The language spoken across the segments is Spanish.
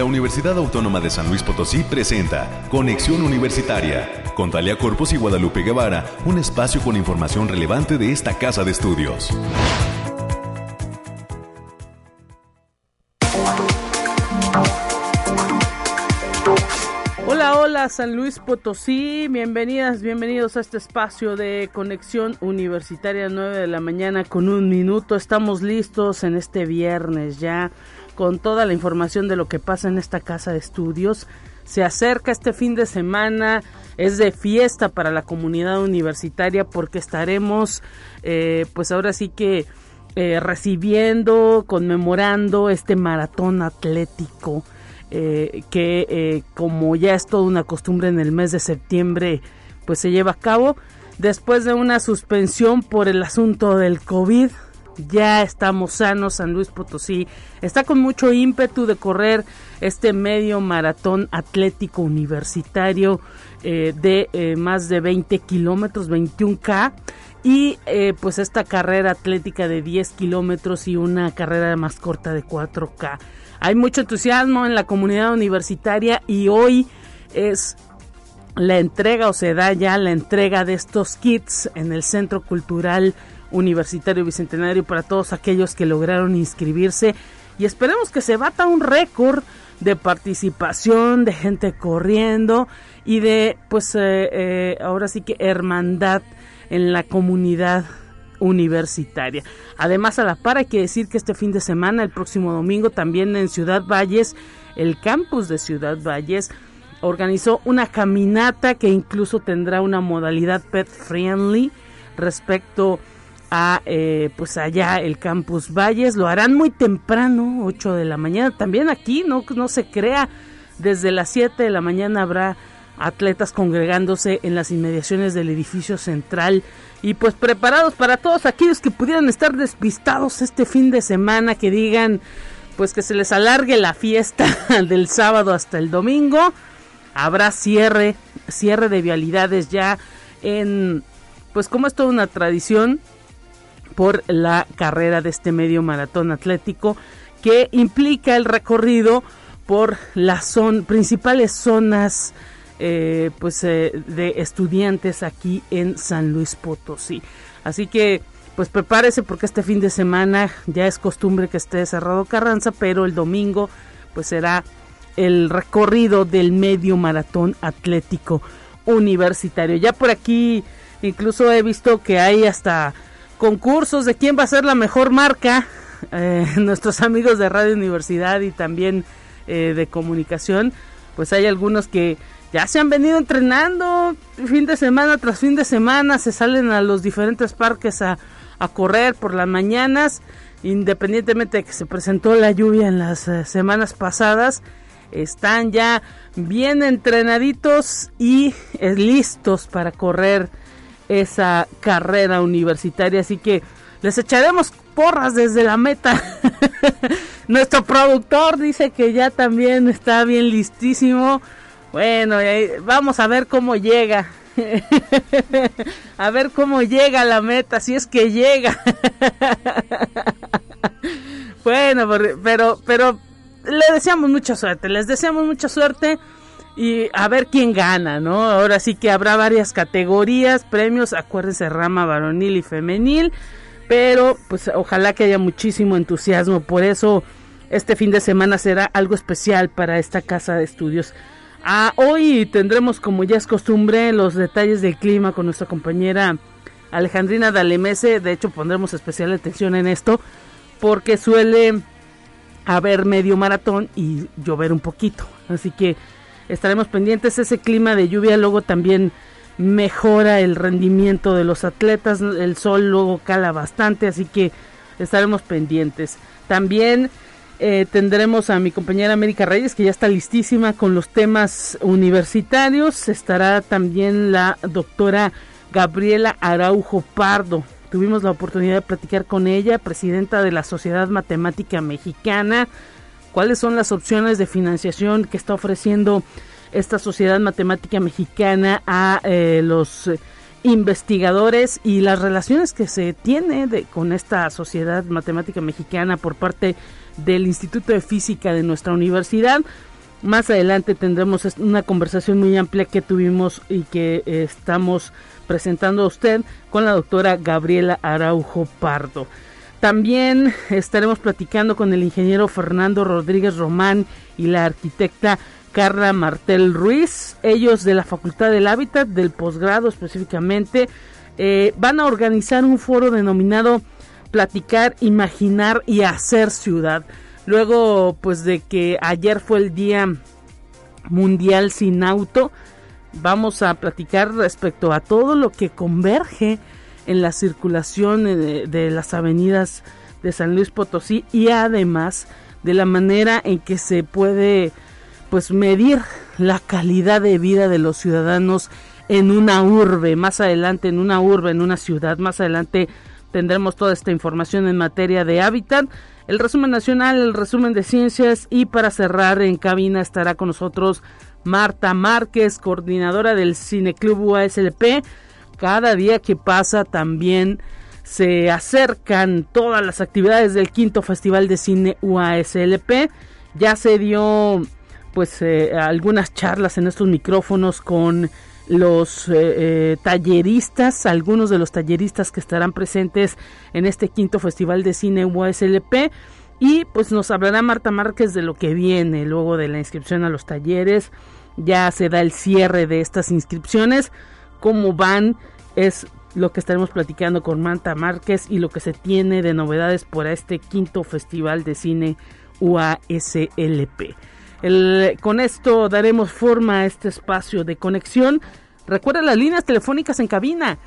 la Universidad Autónoma de San Luis Potosí presenta Conexión Universitaria con Talia Corpus y Guadalupe Guevara, un espacio con información relevante de esta casa de estudios. Hola, hola San Luis Potosí, bienvenidas, bienvenidos a este espacio de conexión universitaria 9 de la mañana con un minuto. Estamos listos en este viernes ya con toda la información de lo que pasa en esta casa de estudios. Se acerca este fin de semana, es de fiesta para la comunidad universitaria porque estaremos, eh, pues ahora sí que eh, recibiendo, conmemorando este maratón atlético. Eh, que como ya es toda una costumbre en el mes de septiembre pues se lleva a cabo después de una suspensión por el asunto del COVID ya estamos sanos, San Luis Potosí está con mucho ímpetu de correr este medio maratón atlético universitario eh, de eh, más de 20 kilómetros, 21K y eh, pues esta carrera atlética de 10 kilómetros y una carrera más corta de 4K. Hay mucho entusiasmo en la comunidad universitaria y hoy es la entrega o se da ya la entrega de estos kits en el Centro Cultural Universitario Bicentenario para todos aquellos que lograron inscribirse y esperemos que se bata un récord de participación, de gente corriendo y de pues eh, eh, ahora sí que hermandad en la comunidad universitaria. Además, a la par hay que decir que este fin de semana, el próximo domingo, también en Ciudad Valles, el campus de Ciudad Valles organizó una caminata que incluso tendrá una modalidad pet friendly respecto a eh, pues allá el campus Valles. Lo harán muy temprano 8 de la mañana. También aquí no no se crea. Desde las 7 de la mañana habrá atletas congregándose en las inmediaciones del edificio central. Y pues preparados para todos aquellos que pudieran estar despistados este fin de semana que digan pues que se les alargue la fiesta del sábado hasta el domingo. Habrá cierre cierre de vialidades ya en pues como es toda una tradición por la carrera de este medio maratón atlético que implica el recorrido por las principales zonas eh, pues eh, de estudiantes aquí en San Luis Potosí. Así que pues prepárese porque este fin de semana ya es costumbre que esté cerrado Carranza, pero el domingo pues será el recorrido del medio maratón atlético universitario. Ya por aquí incluso he visto que hay hasta concursos de quién va a ser la mejor marca. Eh, nuestros amigos de Radio Universidad y también eh, de comunicación, pues hay algunos que ya se han venido entrenando fin de semana tras fin de semana, se salen a los diferentes parques a, correr por las mañanas, independientemente de que se presentó la lluvia en las eh, semanas pasadas, están ya bien entrenaditos y listos para correr esa carrera universitaria. Así que les echaremos porras desde la meta. Nuestro productor dice que ya también está bien listísimo. Bueno, vamos a ver cómo llega. a ver cómo llega la meta, si es que llega. bueno, pero, pero le deseamos mucha suerte, les deseamos mucha suerte y a ver quién gana, ¿no? Ahora sí que habrá varias categorías, premios, acuérdense, rama varonil y femenil, pero pues ojalá que haya muchísimo entusiasmo, por eso este fin de semana será algo especial para esta casa de estudios. Ah, hoy tendremos, como ya es costumbre, los detalles del clima con nuestra compañera Alejandrina Dalemese, de hecho pondremos especial atención en esto, porque suele haber medio maratón y llover un poquito, así que estaremos pendientes. Ese clima de lluvia luego también mejora el rendimiento de los atletas. El sol luego cala bastante, así que estaremos pendientes. También eh, tendremos a mi compañera América Reyes, que ya está listísima con los temas universitarios. Estará también la doctora Gabriela Araujo Pardo. Tuvimos la oportunidad de platicar con ella, presidenta de la Sociedad Matemática Mexicana cuáles son las opciones de financiación que está ofreciendo esta Sociedad Matemática Mexicana a eh, los investigadores y las relaciones que se tiene con esta Sociedad Matemática Mexicana por parte del Instituto de Física de nuestra universidad. Más adelante tendremos una conversación muy amplia que tuvimos y que estamos presentando a usted con la doctora Gabriela Araujo Pardo. También estaremos platicando con el ingeniero Fernando Rodríguez Román y la arquitecta Carla Martel Ruiz, ellos de la Facultad del Hábitat, del posgrado específicamente, eh, van a organizar un foro denominado Platicar, Imaginar y Hacer Ciudad. Luego, pues de que ayer fue el Día Mundial sin Auto, vamos a platicar respecto a todo lo que converge en la circulación de, de las avenidas de San Luis Potosí y además de la manera en que se puede pues medir la calidad de vida de los ciudadanos en una urbe, más adelante en una urbe, en una ciudad, más adelante tendremos toda esta información en materia de hábitat, el resumen nacional, el resumen de ciencias y para cerrar en cabina estará con nosotros Marta Márquez, coordinadora del Cineclub UASLP. Cada día que pasa también se acercan todas las actividades del quinto Festival de Cine UASLP. Ya se dio pues eh, algunas charlas en estos micrófonos con los eh, eh, talleristas, algunos de los talleristas que estarán presentes en este quinto Festival de Cine UASLP. Y pues nos hablará Marta Márquez de lo que viene luego de la inscripción a los talleres. Ya se da el cierre de estas inscripciones. Cómo van es lo que estaremos platicando con Marta Márquez y lo que se tiene de novedades por este quinto Festival de Cine UASLP con esto daremos forma a este espacio de conexión. Recuerda las líneas telefónicas en cabina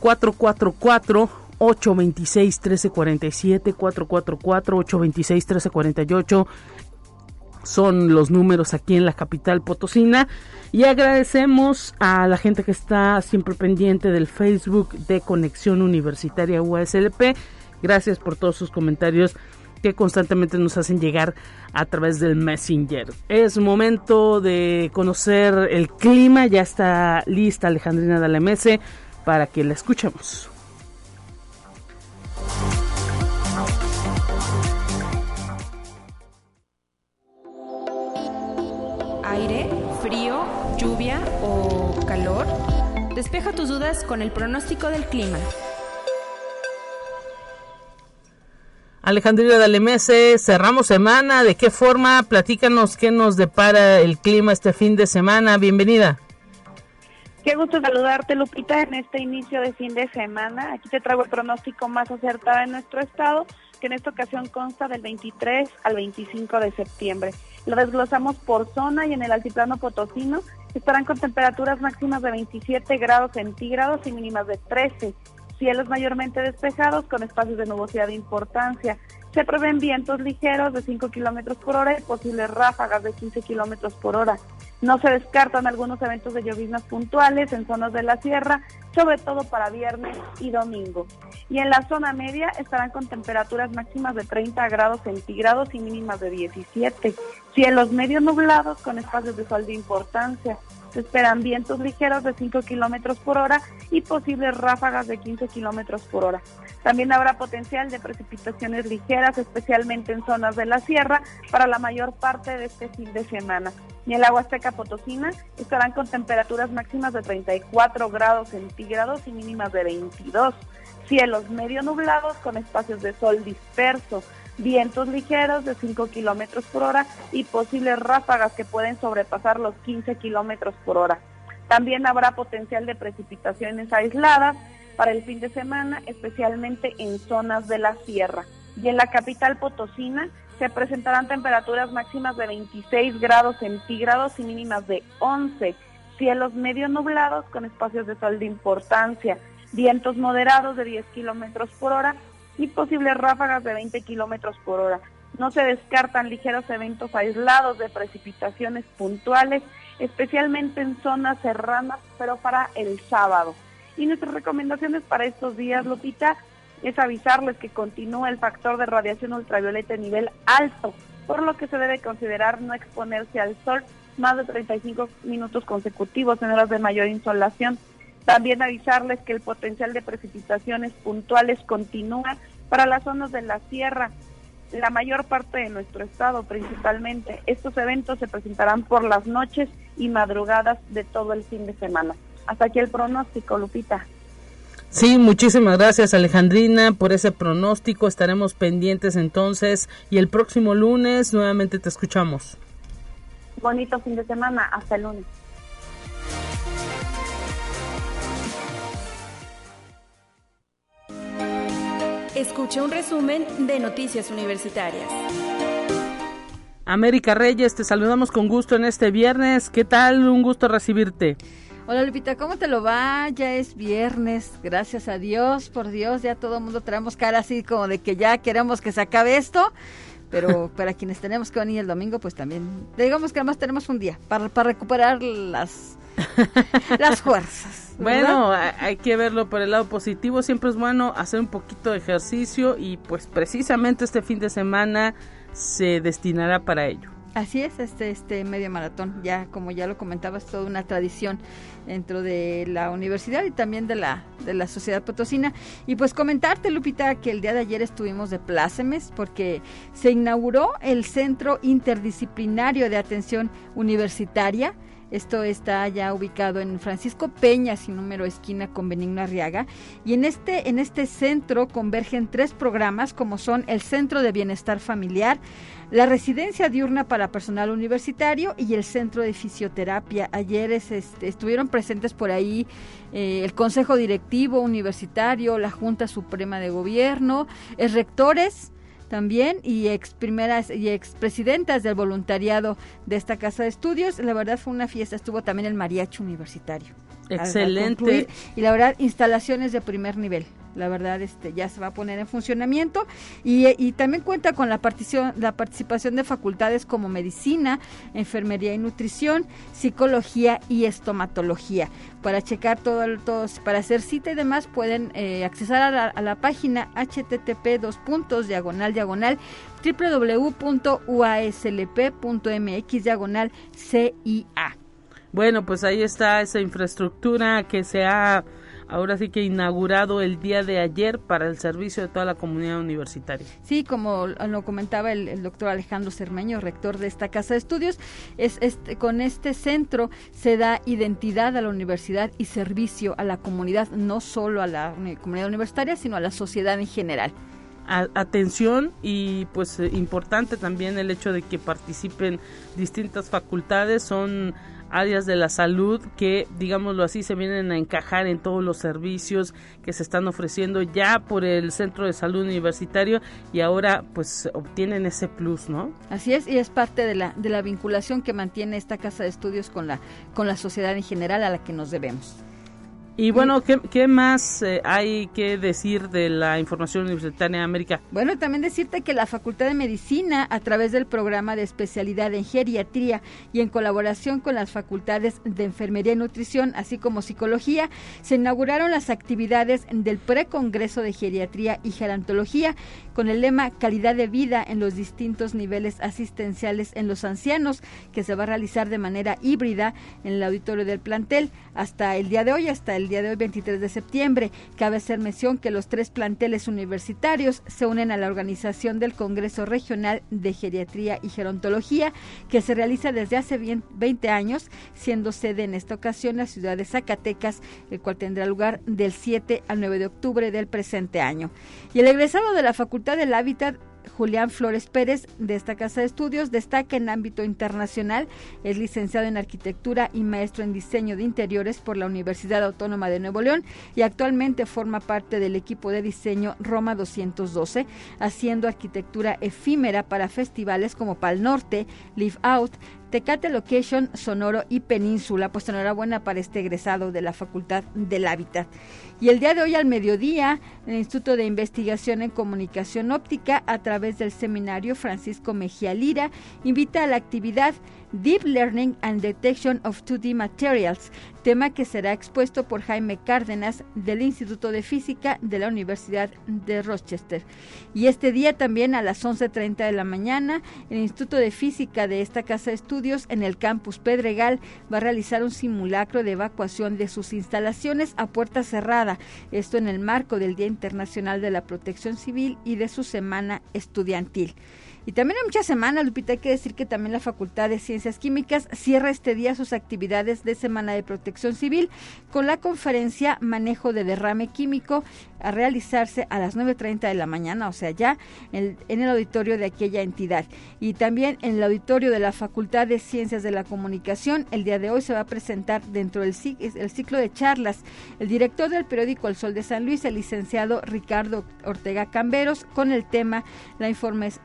444 826 1347 444 826 1348 son los números aquí en la capital potosina y agradecemos a la gente que está siempre pendiente del Facebook de Conexión Universitaria USLP. Gracias por todos sus comentarios que constantemente nos hacen llegar a través del Messenger. Es momento de conocer el clima, ya está lista Alejandrina Dalemese para que la escuchemos. Dudas con el pronóstico del clima. Alejandrina Dalemese, cerramos semana, ¿de qué forma? Platícanos qué nos depara el clima este fin de semana. Bienvenida. Qué gusto saludarte, Lupita, en este inicio de fin de semana. Aquí te traigo el pronóstico más acertado en nuestro estado, que en esta ocasión consta del 23 al 25 de septiembre. Lo desglosamos por zona y en el altiplano potosino estarán con temperaturas máximas de 27 grados centígrados y mínimas de 13 cielos mayormente despejados con espacios de nubosidad de importancia. Se prevén vientos ligeros de 5 kilómetros por hora y posibles ráfagas de 15 kilómetros por hora. No se descartan algunos eventos de lloviznas puntuales en zonas de la sierra, sobre todo para viernes y domingo. Y en la zona media estarán con temperaturas máximas de 30 grados centígrados y mínimas de 17. Cielos medio nublados con espacios de sol de importancia. Se esperan vientos ligeros de 5 kilómetros por hora y posibles ráfagas de 15 kilómetros por hora. También habrá potencial de precipitaciones ligeras, especialmente en zonas de la sierra, para la mayor parte de este fin de semana. Y el agua seca potosina estarán con temperaturas máximas de 34 grados centígrados y mínimas de 22. Cielos medio nublados con espacios de sol disperso vientos ligeros de 5 kilómetros por hora y posibles ráfagas que pueden sobrepasar los 15 kilómetros por hora. También habrá potencial de precipitaciones aisladas para el fin de semana, especialmente en zonas de la sierra. Y en la capital potosina se presentarán temperaturas máximas de 26 grados centígrados y mínimas de 11, cielos medio nublados con espacios de sol de importancia, vientos moderados de 10 kilómetros por hora y posibles ráfagas de 20 kilómetros por hora. No se descartan ligeros eventos aislados de precipitaciones puntuales, especialmente en zonas serranas, pero para el sábado. Y nuestras recomendaciones para estos días, Lupita, es avisarles que continúa el factor de radiación ultravioleta en nivel alto, por lo que se debe considerar no exponerse al sol más de 35 minutos consecutivos en horas de mayor insolación también avisarles que el potencial de precipitaciones puntuales continúa para las zonas de la sierra. la mayor parte de nuestro estado principalmente. Estos eventos se presentarán por las noches y madrugadas de todo el fin de semana. Hasta aquí el pronóstico, Lupita. Sí, muchísimas gracias Alejandrina por ese pronóstico. Estaremos pendientes entonces y el próximo lunes nuevamente te escuchamos. Bonito fin de semana. Hasta el lunes. Escucha un resumen de Noticias Universitarias. América Reyes, te saludamos con gusto en este viernes. ¿Qué tal? Un gusto recibirte. Hola Lupita, ¿cómo te lo va? Ya es viernes, gracias a Dios, por Dios, ya todo el mundo traemos cara así como de que ya queremos que se acabe esto, pero para quienes tenemos que venir el domingo, pues también, digamos que además tenemos un día para, para recuperar las, las fuerzas. Bueno, hay que verlo por el lado positivo. Siempre es bueno hacer un poquito de ejercicio y pues precisamente este fin de semana se destinará para ello. Así es, este, este medio maratón, ya como ya lo comentabas, toda una tradición dentro de la universidad y también de la, de la sociedad potosina. Y pues comentarte, Lupita, que el día de ayer estuvimos de plácemes porque se inauguró el Centro Interdisciplinario de Atención Universitaria esto está ya ubicado en Francisco Peña, sin número esquina con Benigno Arriaga. Y en este, en este centro convergen tres programas como son el Centro de Bienestar Familiar, la Residencia Diurna para Personal Universitario y el Centro de Fisioterapia. Ayer este, estuvieron presentes por ahí eh, el Consejo Directivo Universitario, la Junta Suprema de Gobierno, el rectores también y ex primeras y ex presidentas del voluntariado de esta casa de estudios. La verdad fue una fiesta, estuvo también el mariachi universitario. Excelente. y la verdad, instalaciones de primer nivel la verdad este ya se va a poner en funcionamiento y, y también cuenta con la, partición, la participación de facultades como medicina, enfermería y nutrición, psicología y estomatología. Para checar todo, todo para hacer cita y demás pueden eh, accesar a la, a la, página http dos puntos diagonal diagonal www.uaslp.mx diagonal CIA. Bueno, pues ahí está esa infraestructura que se ha ahora sí que inaugurado el día de ayer para el servicio de toda la comunidad universitaria. Sí, como lo comentaba el, doctor Alejandro Cermeño, rector de esta casa de estudios, es, este, con este centro se da identidad a la universidad y servicio a la comunidad, no solo a la comunidad universitaria, sino a la sociedad en general atención y pues eh, importante también el hecho de que participen distintas facultades son áreas de la salud que, digámoslo así, se vienen a encajar en todos los servicios que se están ofreciendo ya por el Centro de Salud Universitario y ahora pues obtienen ese plus, ¿no? Así es, y es parte de la, de la vinculación que mantiene esta casa de estudios con la, con la sociedad en general a la que nos debemos. Y bueno, ¿qué, más eh, hay que decir de la información universitaria de América? Bueno, también decirte que la Facultad de Medicina, a través del programa de especialidad en geriatría y en colaboración con las facultades de enfermería y nutrición, así como psicología, se inauguraron las actividades del precongreso de geriatría y gerontología con el lema Calidad de vida en los distintos niveles asistenciales en los ancianos, que se va a realizar de manera híbrida en el auditorio del plantel hasta el día de hoy, hasta el día de hoy 23 de septiembre. Cabe hacer mención que los tres planteles universitarios se unen a la organización del Congreso Regional de Geriatría y Gerontología, que se realiza desde hace 20 años, siendo sede en esta ocasión la ciudad de Zacatecas, el cual tendrá lugar del 7 al 9 de octubre del presente año. Y el egresado de la Facultad del Hábitat Julián Flores Pérez, de esta casa de estudios, destaca en ámbito internacional, es licenciado en arquitectura y maestro en diseño de interiores por la Universidad Autónoma de Nuevo León y actualmente forma parte del equipo de diseño Roma 212, haciendo arquitectura efímera para festivales como Pal Norte, Live Out, Tecate Location, Sonoro y Península. Pues enhorabuena para este egresado de la Facultad del Hábitat. Y el día de hoy al mediodía, el Instituto de Investigación en Comunicación Óptica, a través del seminario Francisco Mejía Lira, invita a la actividad Deep Learning and Detection of 2D Materials, tema que será expuesto por Jaime Cárdenas del Instituto de Física de la Universidad de Rochester. Y este día también a las 11.30 de la mañana, el Instituto de Física de esta casa de estudios en el campus Pedregal va a realizar un simulacro de evacuación de sus instalaciones a puerta cerrada, esto en el marco del Día Internacional de la Protección Civil y de su semana estudiantil. Y también en muchas semanas, Lupita, hay que decir que también la Facultad de Ciencias Químicas cierra este día sus actividades de Semana de Protección Civil con la conferencia Manejo de Derrame Químico a realizarse a las 9.30 de la mañana, o sea, ya en, el auditorio de aquella entidad. Y también en el auditorio de la Facultad de Ciencias de la Comunicación, el día de hoy se va a presentar dentro del el ciclo de charlas el director del periódico El Sol de San Luis, el licenciado Ricardo Ortega Camberos, con el tema la,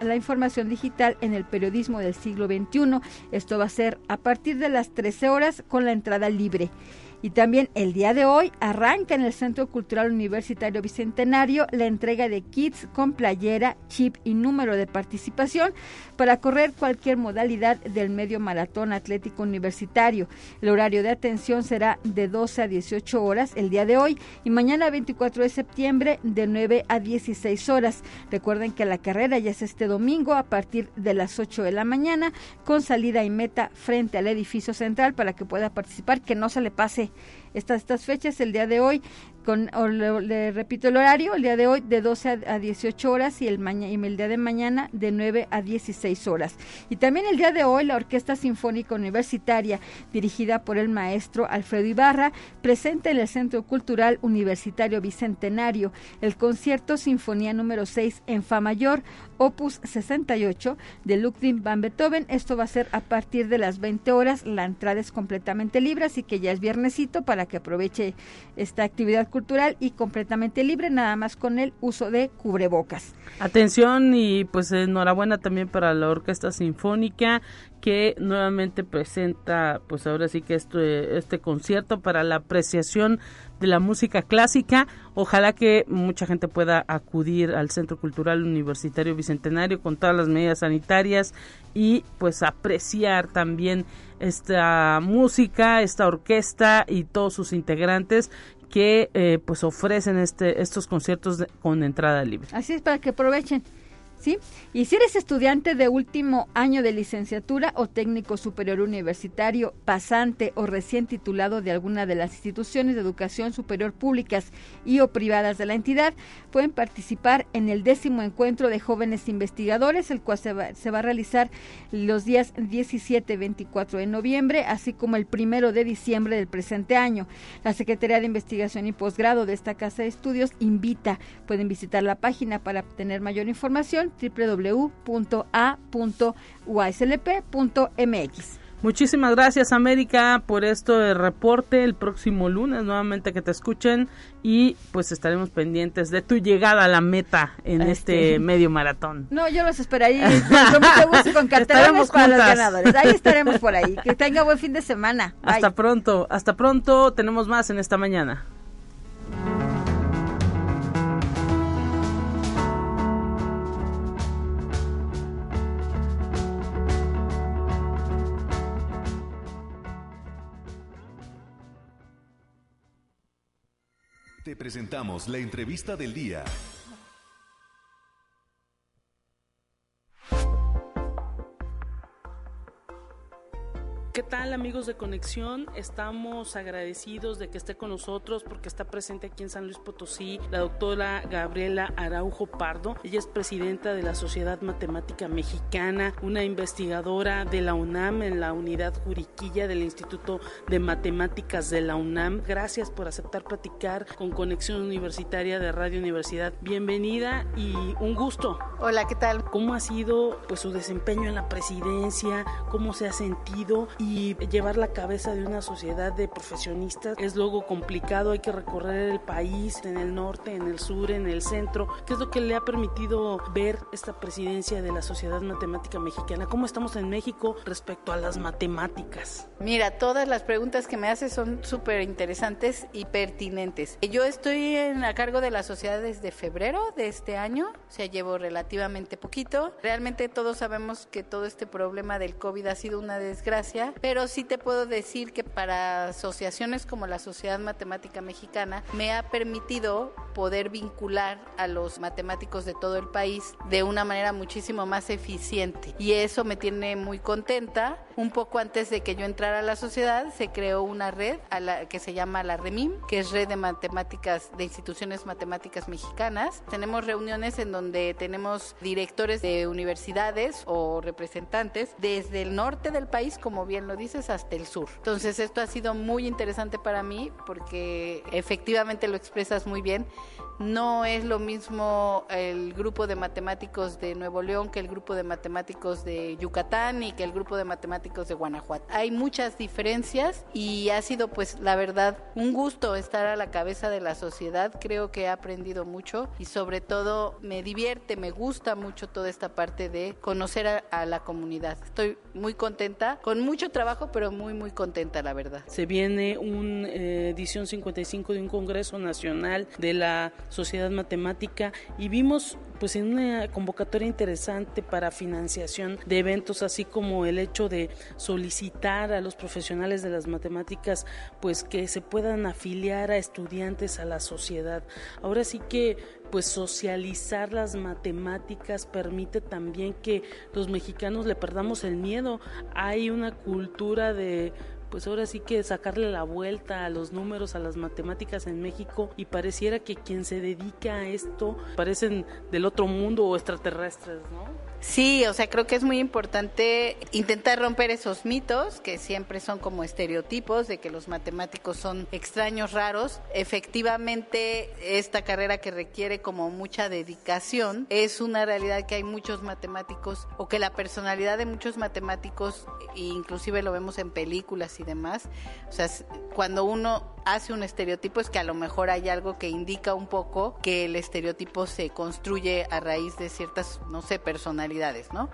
la información digital en el periodismo del siglo XXI. Esto va a ser a partir de las 13 horas con la entrada libre. Y también el día de hoy arranca en el Centro Cultural Universitario Bicentenario la entrega de kits con playera, chip y número de participación para correr cualquier modalidad del medio maratón atlético universitario. El horario de atención será de 12 a 18 horas el día de hoy y mañana 24 de septiembre de 9 a 16 horas. Recuerden que la carrera ya es este domingo a partir de las 8 de la mañana con salida y meta frente al edificio central para que pueda participar, que no se le pase estas, estas fechas, el día de hoy, con, le, repito el horario, el día de hoy de 12 a, 18 horas y el, y el día de mañana de 9 a 16 horas. Y también el día de hoy la Orquesta Sinfónica Universitaria, dirigida por el maestro Alfredo Ibarra, presenta en el Centro Cultural Universitario Bicentenario el concierto Sinfonía número 6 en Fa mayor, opus 68 de Ludwig van Beethoven. Esto va a ser a partir de las 20 horas. La entrada es completamente libre, así que ya es viernesito para que aproveche esta actividad cultural y completamente libre, nada más con el uso de cubrebocas. Atención y pues enhorabuena también para la Orquesta Sinfónica que nuevamente presenta pues ahora sí que este, este concierto para la apreciación de la música clásica. Ojalá que mucha gente pueda acudir al Centro Cultural Universitario Bicentenario con todas las medidas sanitarias y pues apreciar también esta música, esta orquesta y todos sus integrantes que eh, pues ofrecen este estos conciertos con entrada libre. Así es para que aprovechen. ¿Sí? Y si eres estudiante de último año de licenciatura o técnico superior universitario, pasante o recién titulado de alguna de las instituciones de educación superior públicas y o privadas de la entidad, pueden participar en el décimo encuentro de jóvenes investigadores, el cual se va, se va a realizar los días 17 y 24 de noviembre, así como el primero de diciembre del presente año. La Secretaría de Investigación y Posgrado de esta Casa de Estudios invita, pueden visitar la página para obtener mayor información www.a.uslp.mx. Muchísimas gracias América por esto de reporte el próximo lunes nuevamente que te escuchen y pues estaremos pendientes de tu llegada a la meta en este, medio maratón. No, yo los esperaría con mucho gusto con cartelones para los ganadores. Ahí estaremos por ahí. Que tenga buen fin de semana. Hasta pronto, hasta pronto. Tenemos más en esta mañana. Presentamos la entrevista del día. ¿Qué tal amigos de Conexión? Estamos agradecidos de que esté con nosotros porque está presente aquí en San Luis Potosí la doctora Gabriela Araujo Pardo. Ella es presidenta de la Sociedad Matemática Mexicana, una investigadora de la UNAM en la unidad Juriquilla del Instituto de Matemáticas de la UNAM. Gracias por aceptar platicar con Conexión Universitaria de Radio Universidad. Bienvenida y un gusto. Hola, ¿qué tal? ¿Cómo ha sido pues su desempeño en la presidencia? ¿Cómo se ha sentido? y llevar la cabeza de una sociedad de profesionistas es luego complicado, hay que recorrer el país en el norte, en el sur, en el centro. ¿Qué es lo que le ha permitido ver esta presidencia de la Sociedad Matemática Mexicana? ¿Cómo estamos en México respecto a las matemáticas? Mira, todas las preguntas que me haces son súper interesantes y pertinentes. Yo estoy en, a cargo de la sociedad desde febrero de este año, o sea, llevo relativamente poquito. Realmente todos sabemos que todo este problema del COVID ha sido una desgracia pero sí te puedo decir que para asociaciones como la Sociedad Matemática Mexicana me ha permitido poder vincular a los matemáticos de todo el país de una manera muchísimo más eficiente. Y eso me tiene muy contenta. Un poco antes de que yo entrara a la sociedad, se creó una red que se llama la REMIM, que es Red de Matemáticas de Instituciones Matemáticas Mexicanas. Tenemos reuniones en donde tenemos directores de universidades o representantes desde el norte del país, como bien lo dices, hasta el sur. Entonces esto ha sido muy interesante para mí porque efectivamente lo expresas muy bien no es lo mismo el grupo de matemáticos de Nuevo León que el grupo de matemáticos de Yucatán y que el grupo de matemáticos de Guanajuato. Hay muchas diferencias y ha sido pues la verdad un gusto estar a la cabeza de la sociedad. Creo que he aprendido mucho y sobre todo me divierte, me gusta mucho toda esta parte de conocer a, la comunidad. Estoy muy contenta, con mucho trabajo, pero muy muy contenta la verdad. Se viene una eh, edición 55 de un Congreso Nacional de la Sociedad Matemática y vimos pues en una convocatoria interesante para financiación de eventos así como el hecho de solicitar a los profesionales de las matemáticas pues que se puedan afiliar a estudiantes a la sociedad. Ahora sí que pues socializar las matemáticas permite también que los mexicanos le perdamos el miedo. Hay una cultura de pues ahora sí que sacarle la vuelta a los números, a las matemáticas en México y pareciera que quien se dedica a esto parecen del otro mundo o extraterrestres, ¿no? Sí, o sea, creo que es muy importante intentar romper esos mitos que siempre son como estereotipos de que los matemáticos son extraños, raros. Efectivamente, esta carrera que requiere como mucha dedicación es una realidad que hay muchos matemáticos o que la personalidad de muchos matemáticos, inclusive lo vemos en películas y demás, o sea, cuando uno hace un estereotipo es que a lo mejor hay algo que indica un poco que el estereotipo se construye a raíz de ciertas, no sé, personalidades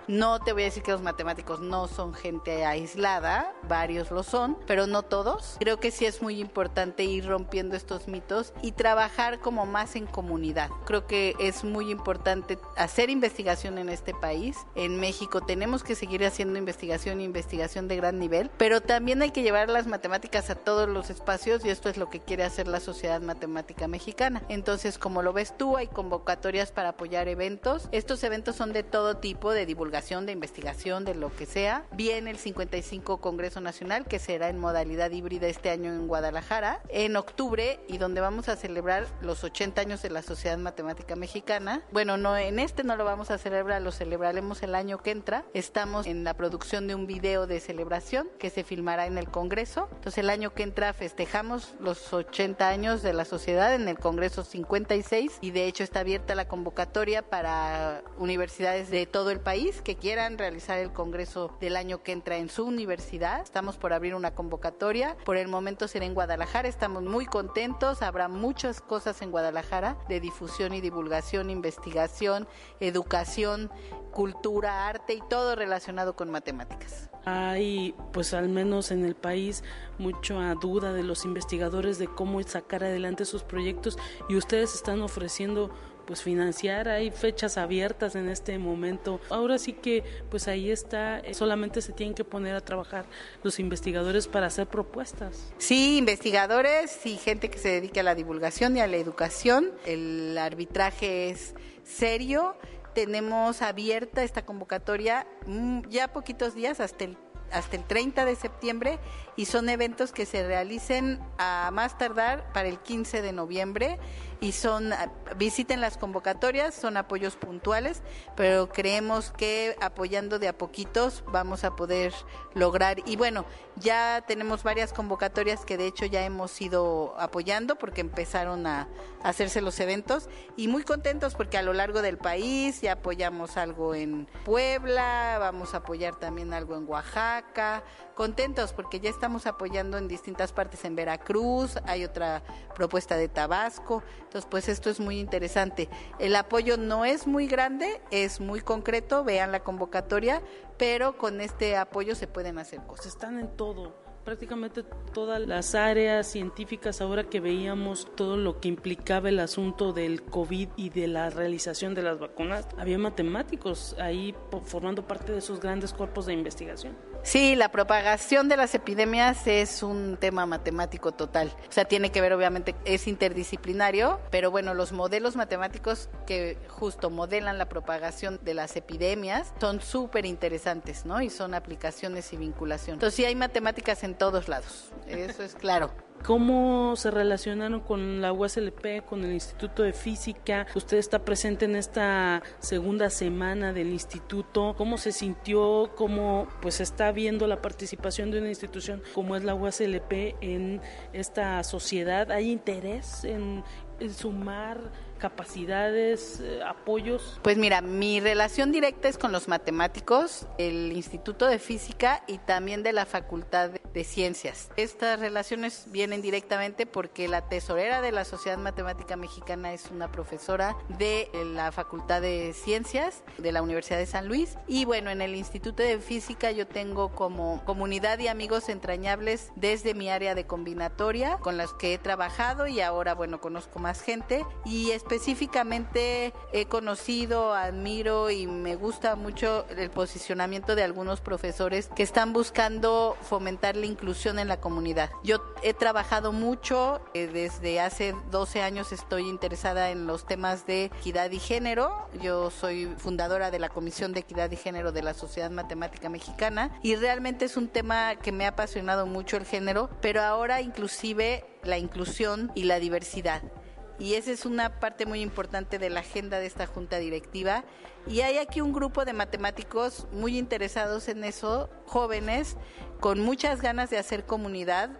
¿no? Te voy a decir que los matemáticos no son gente aislada, varios lo son, pero no todos. Creo que sí es muy importante ir rompiendo estos mitos y trabajar como más en comunidad. Creo que es muy importante hacer investigación en este país. En México tenemos que seguir haciendo investigación investigación de gran nivel, pero también hay que llevar las matemáticas a todos los espacios y esto es lo que quiere hacer la Sociedad Matemática Mexicana. Entonces, como lo ves tú, hay convocatorias para apoyar eventos. Estos eventos son de todo tipo tipo de divulgación, de investigación, de lo que sea. Viene el 55 Congreso Nacional, que será en modalidad híbrida este año en Guadalajara, en octubre, y donde vamos a celebrar los 80 años de la Sociedad Matemática Mexicana. Bueno, no en este no lo vamos a celebrar, lo celebraremos el año que entra. Estamos en la producción de un video de celebración que se filmará en el Congreso. Entonces el año que entra festejamos los 80 años de la sociedad en el Congreso 56 y de hecho está abierta la convocatoria para universidades de todo todo el país que quieran realizar el congreso del año que entra en su universidad. Estamos por abrir una convocatoria. Por el momento será en Guadalajara. Estamos muy contentos. Habrá muchas cosas en Guadalajara de difusión y divulgación, investigación, educación, cultura, arte y todo relacionado con matemáticas. Hay, pues al menos en el país, mucha duda de los investigadores de cómo sacar adelante sus proyectos y ustedes están ofreciendo pues financiar, hay fechas abiertas en este momento. Ahora sí que pues ahí está, eh, solamente se tienen que poner a trabajar los investigadores para hacer propuestas. Sí, investigadores y gente que se dedique a la divulgación y a la educación. El arbitraje es serio. Tenemos abierta esta convocatoria mm, ya poquitos días hasta el hasta el 30 de septiembre y son eventos que se realicen a más tardar para el 15 de noviembre y son visiten las convocatorias, son apoyos puntuales, pero creemos que apoyando de a poquitos vamos a poder lograr. Y bueno, ya tenemos varias convocatorias que de hecho ya hemos ido apoyando porque empezaron a, hacerse los eventos y muy contentos porque a lo largo del país ya apoyamos algo en Puebla, vamos a apoyar también algo en Oaxaca, contentos porque ya estamos apoyando en distintas partes en Veracruz, hay otra propuesta de Tabasco, entonces, pues esto es muy interesante. El apoyo no es muy grande, es muy concreto, vean la convocatoria, pero con este apoyo se pueden hacer cosas. Están en todo prácticamente todas las áreas científicas ahora que veíamos todo lo que implicaba el asunto del COVID y de la realización de las vacunas, había matemáticos ahí formando parte de esos grandes cuerpos de investigación. Sí, la propagación de las epidemias es un tema matemático total. O sea, tiene que ver, obviamente, es interdisciplinario, pero bueno, los modelos matemáticos que justo modelan la propagación de las epidemias son súper interesantes, ¿no? Y son aplicaciones y vinculación. Entonces, sí hay matemáticas en todos lados, eso es claro. ¿Cómo se relacionaron con la USLP, con el Instituto de Física? Usted está presente en esta segunda semana del instituto. ¿Cómo se sintió? ¿Cómo pues está viendo la participación de una institución como es la USLP en esta sociedad? ¿Hay interés en, en sumar capacidades, eh, apoyos? Pues mira, mi relación directa es con los matemáticos, el Instituto de Física y también de la Facultad de Ciencias. Estas relaciones vienen directamente porque la tesorera de la Sociedad Matemática Mexicana es una profesora de la Facultad de Ciencias de la Universidad de San Luis y bueno, en el Instituto de Física yo tengo como comunidad y amigos entrañables desde mi área de combinatoria con las que he trabajado y ahora bueno, conozco más gente y específicamente he conocido, admiro y me gusta mucho el posicionamiento de algunos profesores que están buscando fomentar la inclusión en la comunidad. Yo he trabajado mucho, eh, desde hace 12 años estoy interesada en los temas de equidad y género. Yo soy fundadora de la Comisión de Equidad y Género de la Sociedad Matemática Mexicana y realmente es un tema que me ha apasionado mucho el género, pero ahora inclusive la inclusión y la diversidad y esa es una parte muy importante de la agenda de esta junta directiva. Y hay aquí un grupo de matemáticos muy interesados en eso, jóvenes, con muchas ganas de hacer comunidad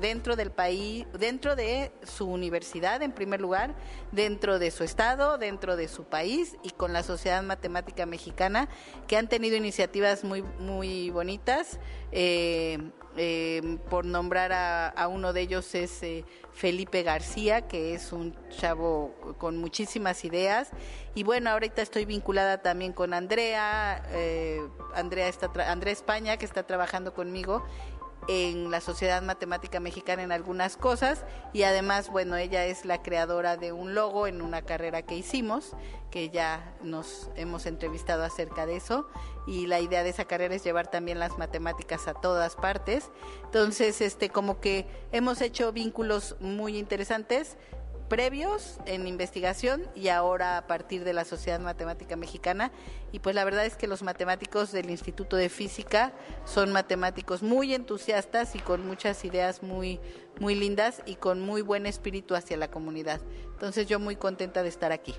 dentro del país, dentro de su universidad en primer lugar, dentro de su estado, dentro de su país y con la Sociedad Matemática Mexicana, que han tenido iniciativas muy, muy bonitas. Eh, eh, por nombrar a, uno de ellos es eh, Felipe García, que es un chavo con muchísimas ideas. Y bueno, ahorita estoy vinculada también con Andrea, eh, Andrea, está Andrea España, que está trabajando conmigo en la Sociedad Matemática Mexicana en algunas cosas y además, bueno, ella es la creadora de un logo en una carrera que hicimos, que ya nos hemos entrevistado acerca de eso y la idea de esa carrera es llevar también las matemáticas a todas partes. Entonces, este como que hemos hecho vínculos muy interesantes previos en investigación y ahora a partir de la Sociedad Matemática Mexicana. Y pues la verdad es que los matemáticos del Instituto de Física son matemáticos muy entusiastas y con muchas ideas muy, muy lindas y con muy buen espíritu hacia la comunidad. Entonces yo muy contenta de estar aquí.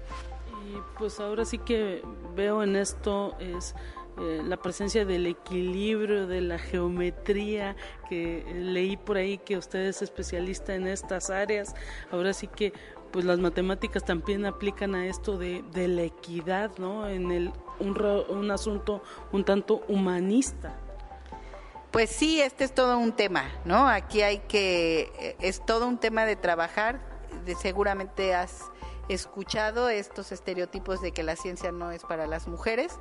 Y pues ahora sí que veo en esto es eh, la presencia del equilibrio, de la geometría, que leí por ahí que usted es especialista en estas áreas. Ahora sí que pues las matemáticas también aplican a esto de, de la equidad, ¿no? En el, un, un asunto un tanto humanista. Pues sí, este es todo un tema, ¿no? Aquí hay que, eh, es todo un tema de trabajar, de, seguramente has escuchado estos estereotipos de que la ciencia no es para las mujeres.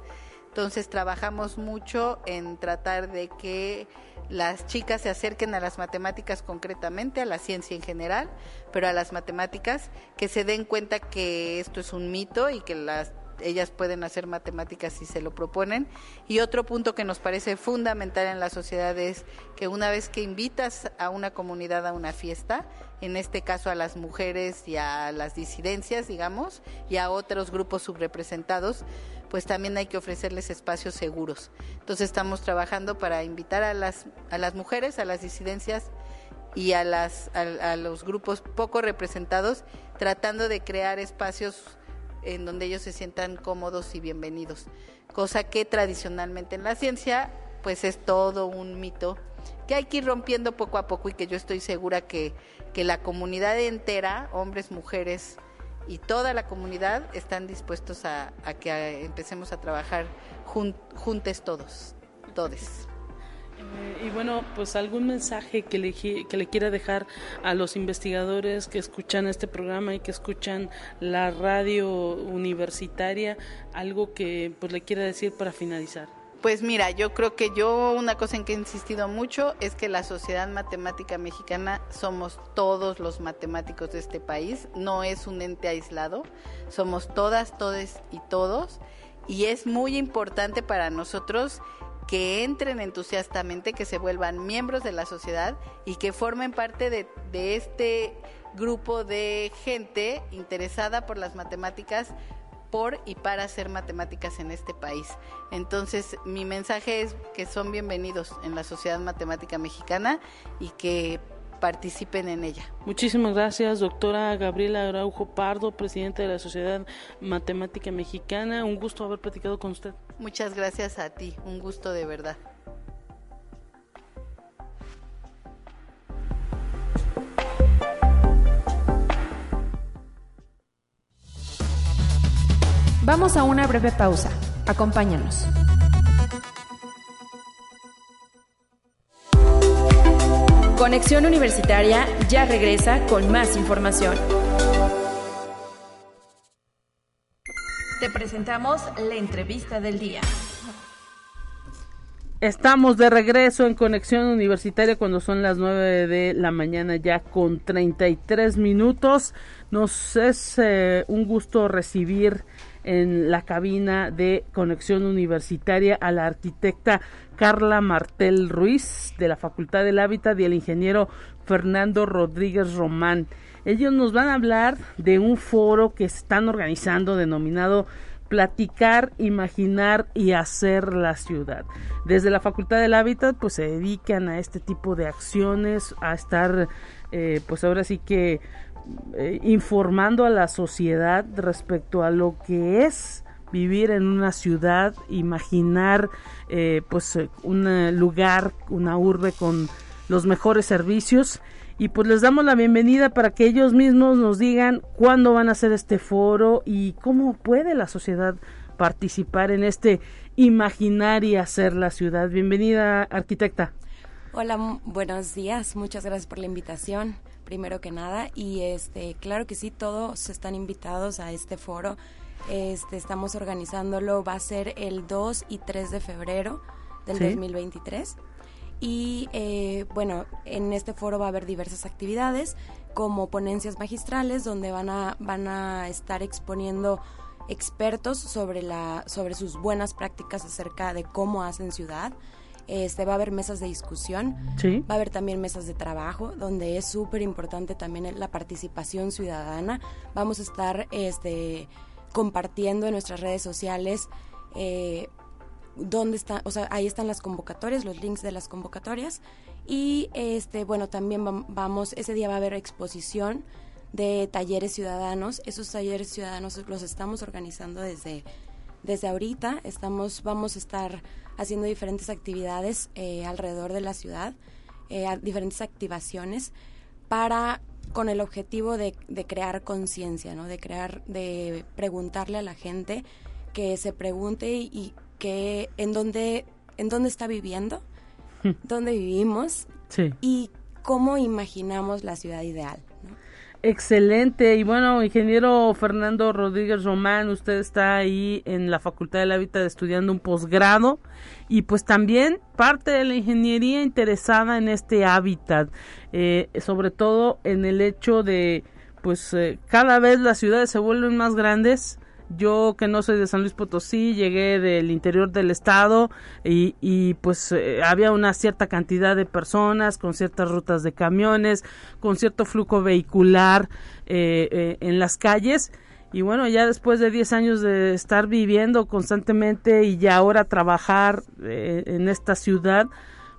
Entonces trabajamos mucho en tratar de que las chicas se acerquen a las matemáticas concretamente, a la ciencia en general, pero a las matemáticas, que se den cuenta que esto es un mito y que las ellas pueden hacer matemáticas si se lo proponen. Y otro punto que nos parece fundamental en la sociedad es que una vez que invitas a una comunidad a una fiesta, en este caso a las mujeres y a las disidencias, digamos, y a otros grupos subrepresentados, pues también hay que ofrecerles espacios seguros. Entonces estamos trabajando para invitar a las, a las mujeres, a las disidencias y a, las, a los grupos poco representados, tratando de crear espacios en donde ellos se sientan cómodos y bienvenidos, cosa que tradicionalmente en la ciencia pues es todo un mito que hay que ir rompiendo poco a poco y que yo estoy segura que, que la comunidad entera, hombres, mujeres y toda la comunidad están dispuestos a, que empecemos a trabajar juntos todos, todos. Eh, y bueno, pues algún mensaje que le, que le quiera dejar a los investigadores que escuchan este programa y que escuchan la radio universitaria, algo que pues le quiera decir para finalizar. Pues mira, yo creo que yo una cosa en que he insistido mucho es que la sociedad matemática mexicana somos todos los matemáticos de este país, no es un ente aislado, somos todas, todes y todos, y es muy importante para nosotros que entren entusiastamente, que se vuelvan miembros de la sociedad y que formen parte de, este grupo de gente interesada por las matemáticas por y para hacer matemáticas en este país. Entonces, mi mensaje es que son bienvenidos en la Sociedad Matemática Mexicana y que participen en ella. Muchísimas gracias, doctora Gabriela Araujo Pardo, presidenta de la Sociedad Matemática Mexicana. Un gusto haber platicado con usted. Muchas gracias a ti, un gusto de verdad. Vamos a una breve pausa. Acompáñanos. Conexión Universitaria ya regresa con más información. Te presentamos la entrevista del día. Estamos de regreso en Conexión Universitaria cuando son las 9 de la mañana ya con 33 minutos. Nos es eh, un gusto recibir en la cabina de Conexión Universitaria a la arquitecta Carla Martel Ruiz de la Facultad del Hábitat y el ingeniero Fernando Rodríguez Román. Ellos nos van a hablar de un foro que están organizando denominado platicar, imaginar y hacer la ciudad. Desde la Facultad del Hábitat pues se dedican a este tipo de acciones, a estar eh, pues ahora sí que eh, informando a la sociedad respecto a lo que es vivir en una ciudad, imaginar eh, pues un lugar, una urbe con los mejores servicios y pues les damos la bienvenida para que ellos mismos nos digan cuándo van a hacer este foro y cómo puede la sociedad participar en este imaginar y hacer la ciudad. Bienvenida, arquitecta. Hola, buenos días. Muchas gracias por la invitación primero que nada. Y este, claro que sí, todos están invitados a este foro. Este, estamos organizándolo, va a ser el 2 y 3 de febrero del 2023. Y eh, bueno, en este foro va a haber diversas actividades como ponencias magistrales donde van a, van a estar exponiendo expertos sobre, la, sobre sus buenas prácticas acerca de cómo hacen ciudad. Este, va a haber mesas de discusión, va a haber también mesas de trabajo, donde es súper importante también la participación ciudadana. Vamos a estar este, compartiendo en nuestras redes sociales eh, dónde están, o sea, ahí están las convocatorias, los links de las convocatorias. Y este, bueno, también vamos, ese día va a haber exposición de talleres ciudadanos. Esos talleres ciudadanos los estamos organizando desde, desde ahorita. Estamos, vamos a estar haciendo diferentes actividades eh, alrededor de la ciudad, eh, diferentes activaciones para con el objetivo de, de crear conciencia, ¿no? De crear, de preguntarle a la gente que se pregunte y, que en dónde, en dónde está viviendo, hmm. dónde vivimos y cómo imaginamos la ciudad ideal. Excelente. Y bueno, ingeniero Fernando Rodríguez Román, usted está ahí en la Facultad del Hábitat estudiando un posgrado y pues también parte de la ingeniería interesada en este hábitat, eh, sobre todo en el hecho de pues eh, cada vez las ciudades se vuelven más grandes yo que no soy de San Luis Potosí, llegué del interior del estado y, y pues eh, había una cierta cantidad de personas con ciertas rutas de camiones, con cierto flujo vehicular eh, eh, en las calles. Y bueno, ya después de 10 años de estar viviendo constantemente y ya ahora trabajar en esta ciudad,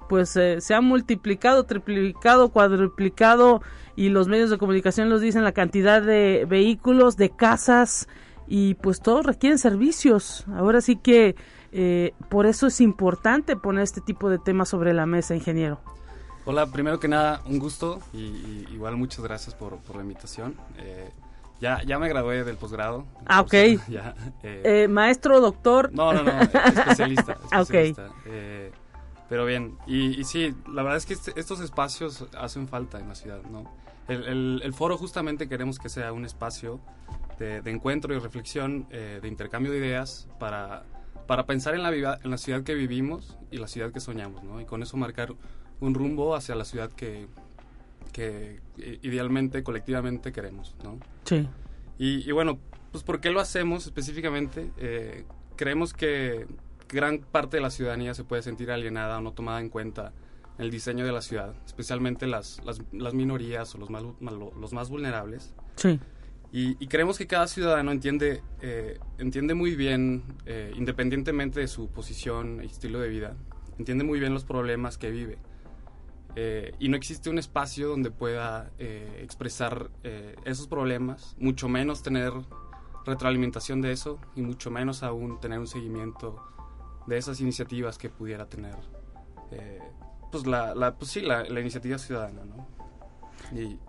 pues se ha multiplicado, triplicado, cuadruplicado y los medios de comunicación los dicen la cantidad de vehículos, de casas, y pues todos requieren servicios. Ahora sí que eh, por eso es importante poner este tipo de temas sobre la mesa, ingeniero. Hola, primero que nada, un gusto y, igual muchas gracias por, por la invitación. Eh, ya, ya me gradué del posgrado. Ah, ok. Eh, maestro, doctor. No, no, no, especialista. Especialista. pero bien, y, y, sí, la verdad es que este, estos espacios hacen falta en la ciudad, ¿no? El, el, foro justamente queremos que sea un espacio de, encuentro y reflexión, eh, de intercambio de ideas para para pensar en la, en la ciudad que vivimos y la ciudad que soñamos, ¿no? Y con eso marcar un rumbo hacia la ciudad que, que idealmente, colectivamente queremos, ¿no? Sí. Y, bueno, pues ¿por qué lo hacemos específicamente? Eh, creemos que gran parte de la ciudadanía se puede sentir alienada o no tomada en cuenta en el diseño de la ciudad, especialmente las, las, las minorías o los más, los más vulnerables. Sí. Y, creemos que cada ciudadano entiende, eh, entiende muy bien, eh, independientemente de su posición y estilo de vida, entiende muy bien los problemas que vive. Eh, y no existe un espacio donde pueda expresar esos problemas, mucho menos tener retroalimentación de eso y mucho menos aún tener un seguimiento de esas iniciativas que pudiera tener pues la, la pues sí la, la iniciativa ciudadana ¿no? y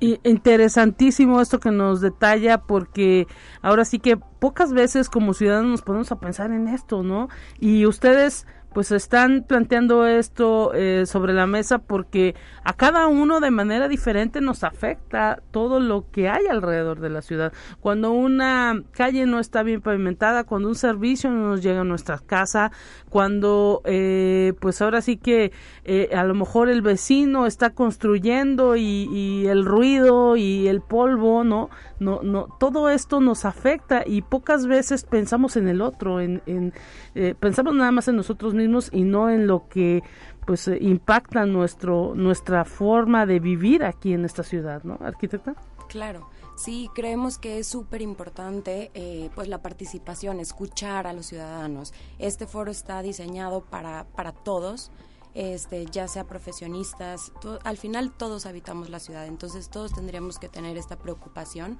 interesantísimo esto que nos detalla porque ahora sí que pocas veces como ciudadanos nos ponemos a pensar en esto, ¿no? Y ustedes pues están planteando esto eh, sobre la mesa porque a cada uno de manera diferente nos afecta todo lo que hay alrededor de la ciudad. Cuando una calle no está bien pavimentada, cuando un servicio no nos llega a nuestra casa, cuando eh, pues ahora sí que eh, a lo mejor el vecino está construyendo y, y el ruido y el polvo, ¿no? no, no, todo esto nos afecta y pocas veces pensamos en el otro, en, en eh, pensamos nada más en nosotros mismos y no en lo que pues eh, impacta nuestro, nuestra forma de vivir aquí en esta ciudad, ¿no, arquitecta? Claro. Sí, creemos que es súper importante eh, pues la participación, escuchar a los ciudadanos. Este foro está diseñado para, para todos, este, ya sea profesionistas, al final todos habitamos la ciudad, entonces todos tendríamos que tener esta preocupación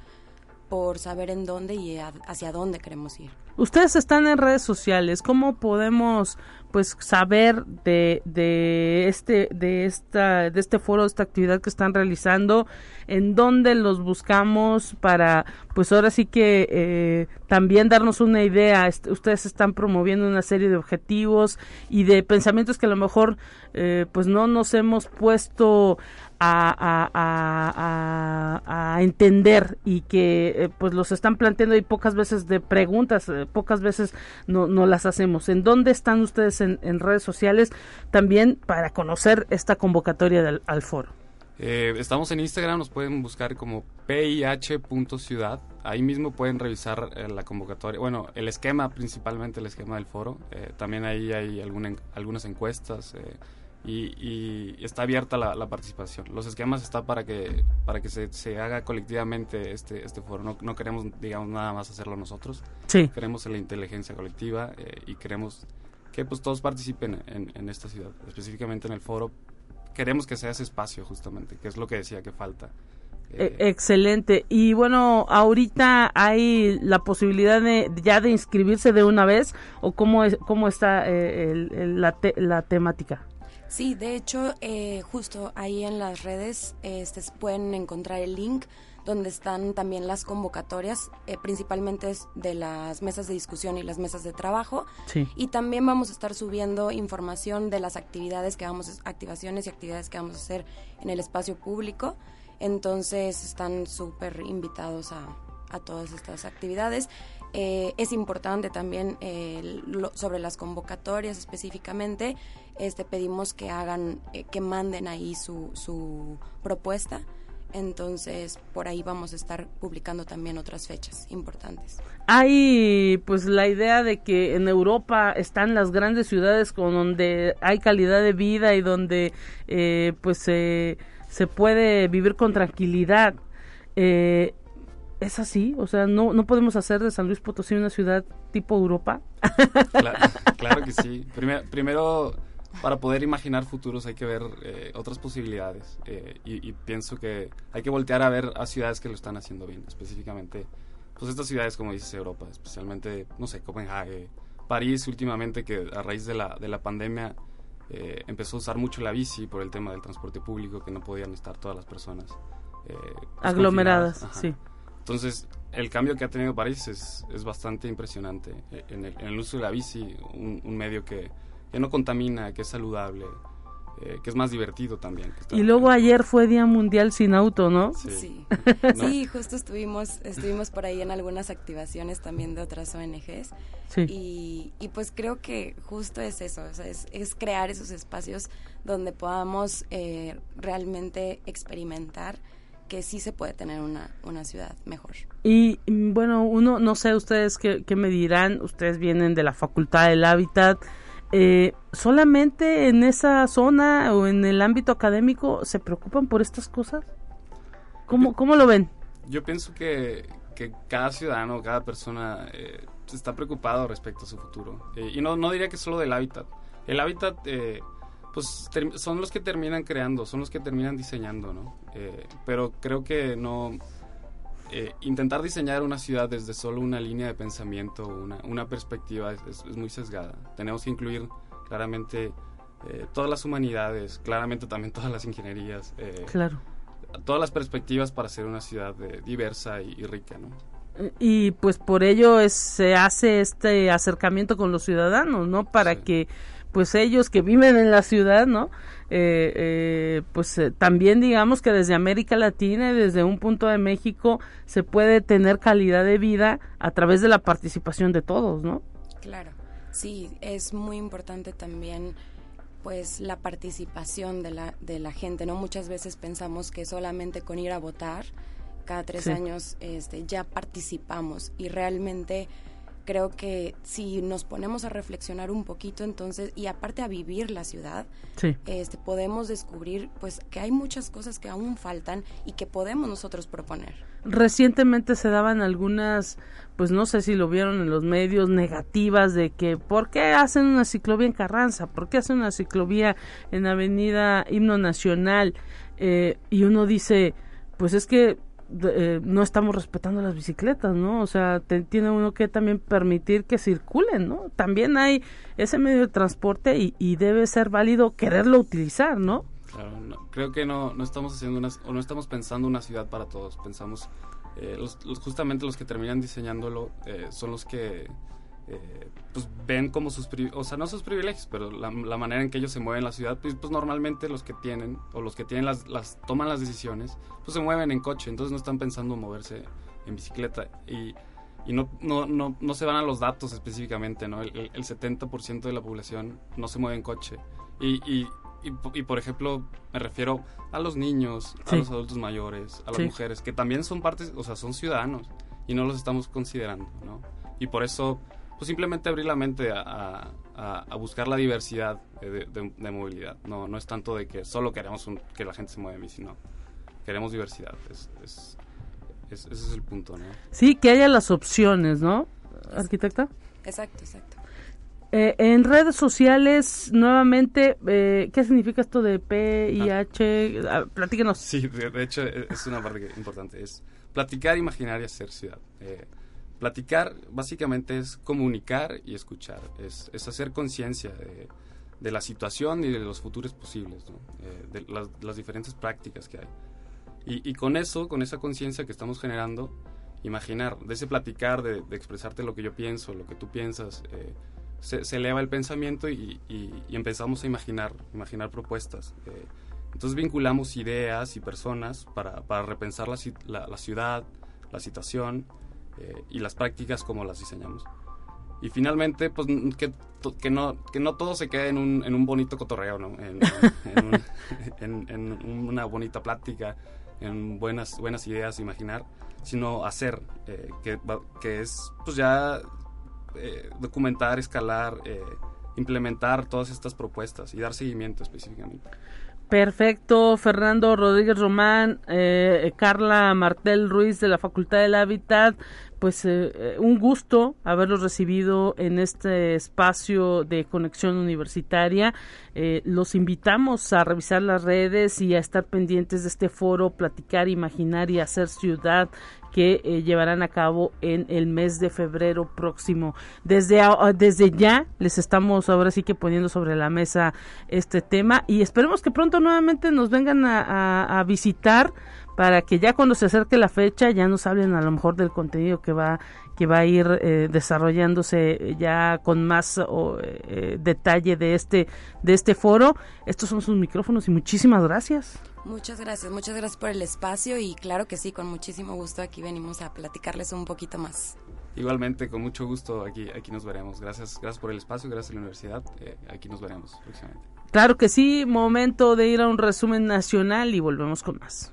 por saber en dónde y hacia dónde queremos ir. Ustedes están en redes sociales, ¿cómo podemos pues saber de, de este de esta de este foro, de esta actividad que están realizando? ¿En dónde los buscamos para pues ahora sí que eh, también darnos una idea? ustedes están promoviendo una serie de objetivos y de pensamientos que a lo mejor eh, pues no nos hemos puesto a, a, a, entender y que eh, pues los están planteando y pocas veces de preguntas, eh, pocas veces no, no las hacemos. ¿En dónde están ustedes en, redes sociales también para conocer esta convocatoria del, al foro? Eh, estamos en Instagram, nos pueden buscar como pih.ciudad. Ahí mismo pueden revisar la convocatoria, bueno, el esquema, principalmente el esquema del foro. también ahí hay alguna, algunas encuestas y, está abierta la, participación. Los esquemas están para que para que se, se haga colectivamente este este foro. No, no, queremos, digamos, nada más hacerlo nosotros. Sí. Queremos la inteligencia colectiva eh, y queremos que pues todos participen en, en, esta ciudad, específicamente en el foro. Queremos que sea ese espacio justamente, que es lo que decía que falta. E, excelente. Y bueno, ahorita hay la posibilidad de ya de inscribirse de una vez o cómo es cómo está eh, la, la temática. Sí, de hecho, eh, justo ahí en las redes este, pueden encontrar el link donde están también las convocatorias, eh, principalmente de las mesas de discusión y las mesas de trabajo. Y también vamos a estar subiendo información de las actividades que vamos, activaciones y actividades que vamos a hacer en el espacio público. Entonces están súper invitados a, a todas estas actividades. Eh, es importante también eh, sobre las convocatorias específicamente, este, pedimos que hagan, eh, que manden ahí su, su propuesta. Entonces, por ahí vamos a estar publicando también otras fechas importantes. Hay pues la idea de que en Europa están las grandes ciudades con donde hay calidad de vida y donde pues se puede vivir con tranquilidad. Eh, es así, o sea, no, no podemos hacer de San Luis Potosí una ciudad tipo Europa. Claro, que sí. Primero, para poder imaginar futuros hay que ver eh, otras posibilidades eh, y, pienso que hay que voltear a ver a ciudades que lo están haciendo bien, específicamente, pues estas ciudades como dices Europa, especialmente, no sé, Copenhague, París últimamente que a raíz de la, de la pandemia eh, empezó a usar mucho la bici por el tema del transporte público, que no podían estar todas las personas. Pues Aglomeradas, sí. Entonces, el cambio que ha tenido París es, es bastante impresionante. En el, uso de la bici, un, medio que, no contamina, que es saludable, eh, que es más divertido también. y luego ayer fue Día Mundial sin auto, ¿no? Sí, sí. justo estuvimos, estuvimos por ahí en algunas activaciones también de otras ONGs. Sí. Y, y pues creo que justo es eso, o sea, es, es, crear esos espacios donde podamos eh, realmente experimentar que sí se puede tener una, una ciudad mejor. Y bueno, uno, no sé ustedes qué, qué me dirán, ustedes vienen de la Facultad del Hábitat, eh, solamente en esa zona o en el ámbito académico se preocupan por estas cosas? ¿Cómo, cómo lo ven? Yo pienso que, que cada ciudadano, cada persona eh, está preocupado respecto a su futuro. Eh, y no, no diría que solo del hábitat. El hábitat, eh, pues son los que terminan creando, son los que terminan diseñando, ¿no? pero creo que no eh, intentar diseñar una ciudad desde solo una línea de pensamiento, una, una perspectiva, es, muy sesgada. Tenemos que incluir claramente eh, todas las humanidades, claramente también todas las ingenierías. Eh, claro. Todas las perspectivas para ser una ciudad diversa y, rica, ¿no? Y pues por ello es, se hace este acercamiento con los ciudadanos, ¿no? Para que pues ellos que viven en la ciudad, ¿no? Eh, eh, pues eh, también digamos que desde América Latina y desde un punto de México se puede tener calidad de vida a través de la participación de todos, ¿no? Claro, sí, es muy importante también pues la participación de la, de la gente, ¿no? Muchas veces pensamos que solamente con ir a votar cada tres años este, ya participamos y realmente creo que si nos ponemos a reflexionar un poquito entonces y aparte a vivir la ciudad este podemos descubrir pues que hay muchas cosas que aún faltan y que podemos nosotros proponer. Recientemente se daban algunas pues no sé si lo vieron en los medios negativas de que por qué hacen una ciclovía en Carranza por qué hacen una ciclovía en Avenida Himno Nacional eh, y uno dice pues es que eh, no estamos respetando las bicicletas, ¿no? O sea, tiene uno que también permitir que circulen, ¿no? También hay ese medio de transporte y, debe ser válido quererlo utilizar, ¿no? Claro, creo que no, no estamos haciendo una, o no estamos pensando una ciudad para todos, pensamos, eh, los, justamente los que terminan diseñándolo eh, son los que eh, pues ven como sus o sea no sus privilegios pero la, manera en que ellos se mueven en la ciudad pues, pues, normalmente los que tienen o los que tienen las, las toman las decisiones pues se mueven en coche entonces no están pensando moverse en bicicleta. Y, y no, no, no, no se van a los datos específicamente no el, el 70% de la población no se mueve en coche. Y, y, y, por ejemplo me refiero a los niños a los adultos mayores a las mujeres que también son partes o sea son ciudadanos y no los estamos considerando no y por eso pues simplemente abrir la mente a, buscar la diversidad de, movilidad. No, no es tanto de que solo queremos que la gente se mueva en bici, no. Queremos diversidad. Es, ese es el punto, ¿no? Sí, que haya las opciones, ¿no, arquitecta? Exacto, exacto. Eh, en redes sociales, nuevamente, eh, ¿qué significa esto de PIH? Ah. platíquenos. Sí, de, hecho es una parte importante. Es platicar, imaginar y hacer ciudad. Eh, Platicar básicamente es comunicar y escuchar, es, hacer conciencia de, la situación y de los futuros posibles, eh, de las, diferentes prácticas que hay. Y, con eso, con esa conciencia que estamos generando, imaginar, de ese platicar, de, expresarte lo que yo pienso, lo que tú piensas, eh, se, eleva el pensamiento y, empezamos a imaginar, imaginar propuestas. Eh, entonces vinculamos ideas y personas para, repensar la, la ciudad, la situación eh, y las prácticas como las diseñamos. Y finalmente, pues que, que, no, que no todo se quede en un, en un bonito cotorreo, ¿no? En, en, una bonita plática, en buenas, buenas ideas, imaginar, sino hacer, eh, que, que es pues ya eh, documentar, escalar, implementar todas estas propuestas y dar seguimiento específicamente. Perfecto, Fernando Rodríguez Román, eh, Carla Martel Ruiz de la Facultad del Hábitat, pues eh, eh, un gusto haberlos recibido en este espacio de conexión universitaria. los invitamos a revisar las redes y a estar pendientes de este foro, platicar, imaginar y hacer ciudad que eh, llevarán a cabo en el mes de febrero próximo. Desde, desde ya les estamos ahora sí que poniendo sobre la mesa este tema y esperemos que pronto nuevamente nos vengan a, visitar para que ya cuando se acerque la fecha ya nos hablen a lo mejor del contenido que va que va a ir eh, desarrollándose ya con más eh, detalle de este de este foro. Estos son sus micrófonos y muchísimas gracias. Muchas gracias, muchas gracias por el espacio y claro que sí, con muchísimo gusto aquí venimos a platicarles un poquito más. Igualmente, con mucho gusto aquí, aquí nos veremos. Gracias, gracias por el espacio, gracias a la universidad. Eh, aquí nos veremos próximamente. Claro que sí, momento de ir a un resumen nacional y volvemos con más.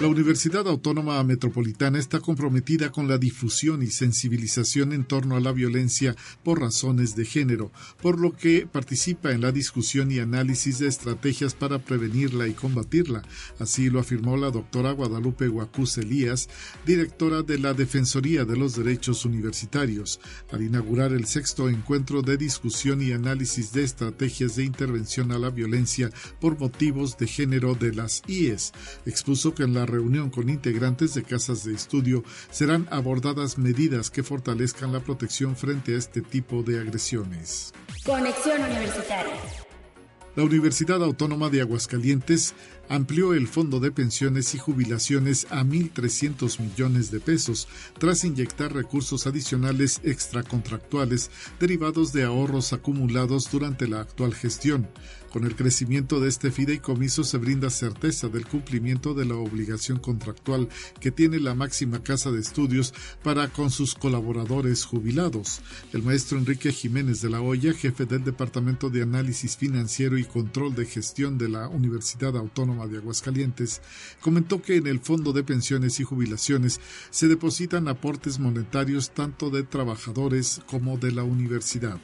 La Universidad Autónoma Metropolitana está comprometida con la difusión y sensibilización en torno a la violencia por razones de género, por lo que participa en la discusión y análisis de estrategias para prevenirla y combatirla. Así lo afirmó la doctora Guadalupe Guacuz Elías, directora de la Defensoría de los Derechos Universitarios, al inaugurar el sexto encuentro de discusión y análisis de estrategias de intervención a la violencia por motivos de género de las IES. Expuso que en la reunión con integrantes de casas de estudio serán abordadas medidas que fortalezcan la protección frente a este tipo de agresiones. Conexión Universitaria. La Universidad Autónoma de Aguascalientes amplió el fondo de pensiones y jubilaciones a 1.300 millones de pesos, tras inyectar recursos adicionales extracontractuales derivados de ahorros acumulados durante la actual gestión. Con el crecimiento de este fideicomiso se brinda certeza del cumplimiento de la obligación contractual que tiene la máxima casa de estudios para con sus colaboradores jubilados. El maestro Enrique Jiménez de la Hoya, jefe del Departamento de Análisis Financiero y Control de Gestión de la Universidad Autónoma de Aguascalientes, comentó que en el Fondo de Pensiones y Jubilaciones se depositan aportes monetarios tanto de trabajadores como de la universidad.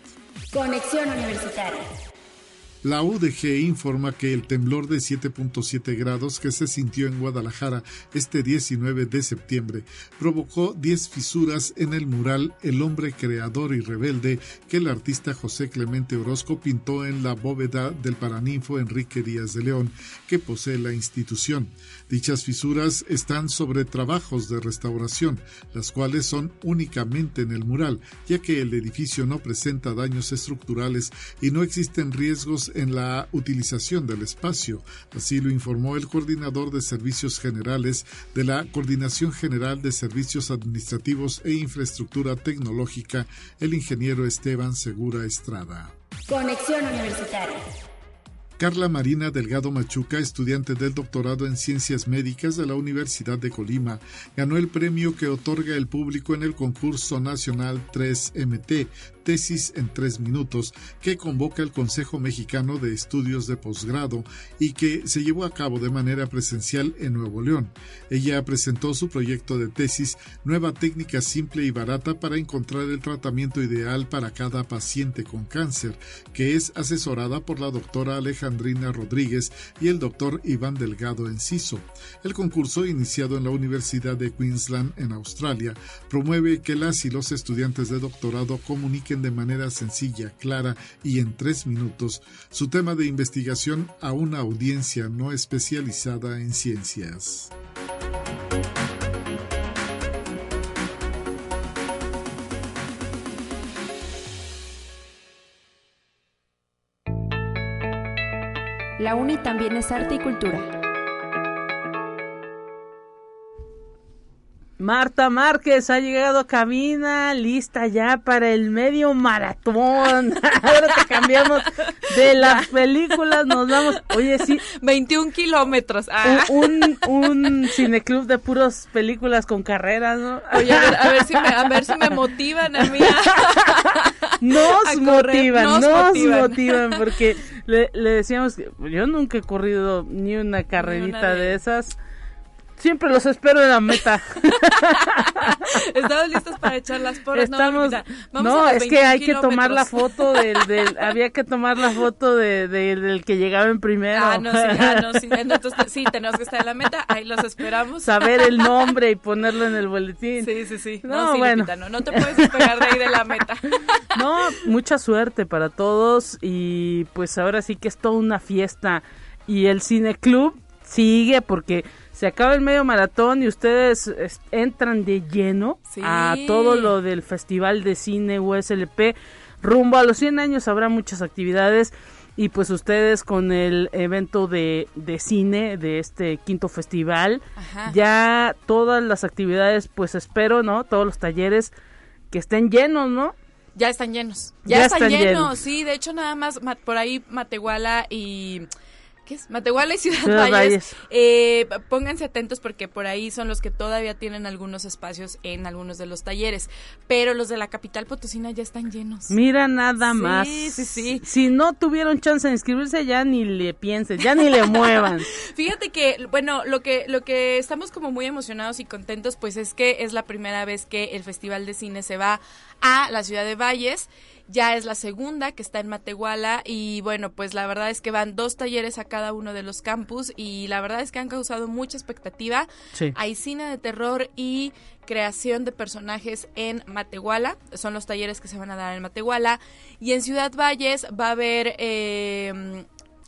Conexión Universitaria. La UDG informa que el temblor de 7.7 grados que se sintió en Guadalajara este 19 de septiembre provocó 10 fisuras en el mural El hombre creador y rebelde que el artista José Clemente Orozco pintó en la bóveda del paraninfo Enrique Díaz de León que posee la institución. Dichas fisuras están sobre trabajos de restauración, las cuales son únicamente en el mural, ya que el edificio no presenta daños estructurales y no existen riesgos en la utilización del espacio. Así lo informó el coordinador de servicios generales de la Coordinación General de Servicios Administrativos e Infraestructura Tecnológica, el ingeniero Esteban Segura Estrada. Conexión Universitaria. Carla Marina Delgado Machuca, estudiante del doctorado en Ciencias Médicas de la Universidad de Colima, ganó el premio que otorga el público en el concurso nacional 3MT, Tesis en tres minutos, que convoca el Consejo Mexicano de Estudios de Posgrado y que se llevó a cabo de manera presencial en Nuevo León. Ella presentó su proyecto de tesis Nueva técnica simple y barata para encontrar el tratamiento ideal para cada paciente con cáncer, que es asesorada por la doctora Alejandrina Rodríguez y el doctor Iván Delgado Enciso. El concurso, iniciado en la Universidad de Queensland en Australia, promueve que las y los estudiantes de doctorado comuniquen de manera sencilla, clara y en tres minutos su tema de investigación a una audiencia no especializada en ciencias. La UNI también es arte y cultura. Marta Márquez ha llegado a cabina, lista ya para el medio maratón. Ahora que cambiamos de las películas, nos vamos. Oye, sí. 21 kilómetros. Ah. Un, un, cineclub de puras películas con carreras, ¿no? Oye, a ver, si, me, a ver si me motivan a mí. nos motivan, nos, motivan. porque le, decíamos que yo nunca he corrido ni una carrerita de esas Siempre los espero en la meta. Estamos listos para echar las porras. Estamos, no, es que hay que tomar la foto del, del había que tomar la foto de, del que llegaba en primero. Ah, no, sí, ah, no, sí, entonces, sí, tenemos que estar en la meta, ahí los esperamos. Saber el nombre y ponerlo en el boletín. Sí, sí, sí. No, bueno. no, no te puedes despegar de ahí de la meta. No, mucha suerte para todos y pues ahora sí que es toda una fiesta y el cine club sigue porque se acaba el medio maratón y ustedes entran de lleno a todo lo del Festival de Cine USLP. Rumbo a los 100 años habrá muchas actividades y pues ustedes con el evento de, de cine de este quinto festival, ya todas las actividades, pues espero, ¿no? Todos los talleres que estén llenos, ¿no? Ya están llenos. Ya, están, llenos. sí. De hecho, nada más por ahí Matehuala y ¿qué es? Matehuala y Ciudad, Valles. Eh, pónganse atentos porque por ahí son los que todavía tienen algunos espacios en algunos de los talleres. Pero los de la capital potosina ya están llenos. Mira nada más. Sí, sí, sí. Si no tuvieron chance de inscribirse, ya ni le piensen, ya ni le muevan. Fíjate que, bueno, lo que, lo que estamos como muy emocionados y contentos, pues es que es la primera vez que el Festival de Cine se va a la ciudad de Valles ya es la segunda que está en Matehuala y bueno, pues la verdad es que van dos talleres a cada uno de los campus y la verdad es que han causado mucha expectativa. Hay cine de terror y creación de personajes en Matehuala, son los talleres que se van a dar en Matehuala y en Ciudad Valles va a haber eh,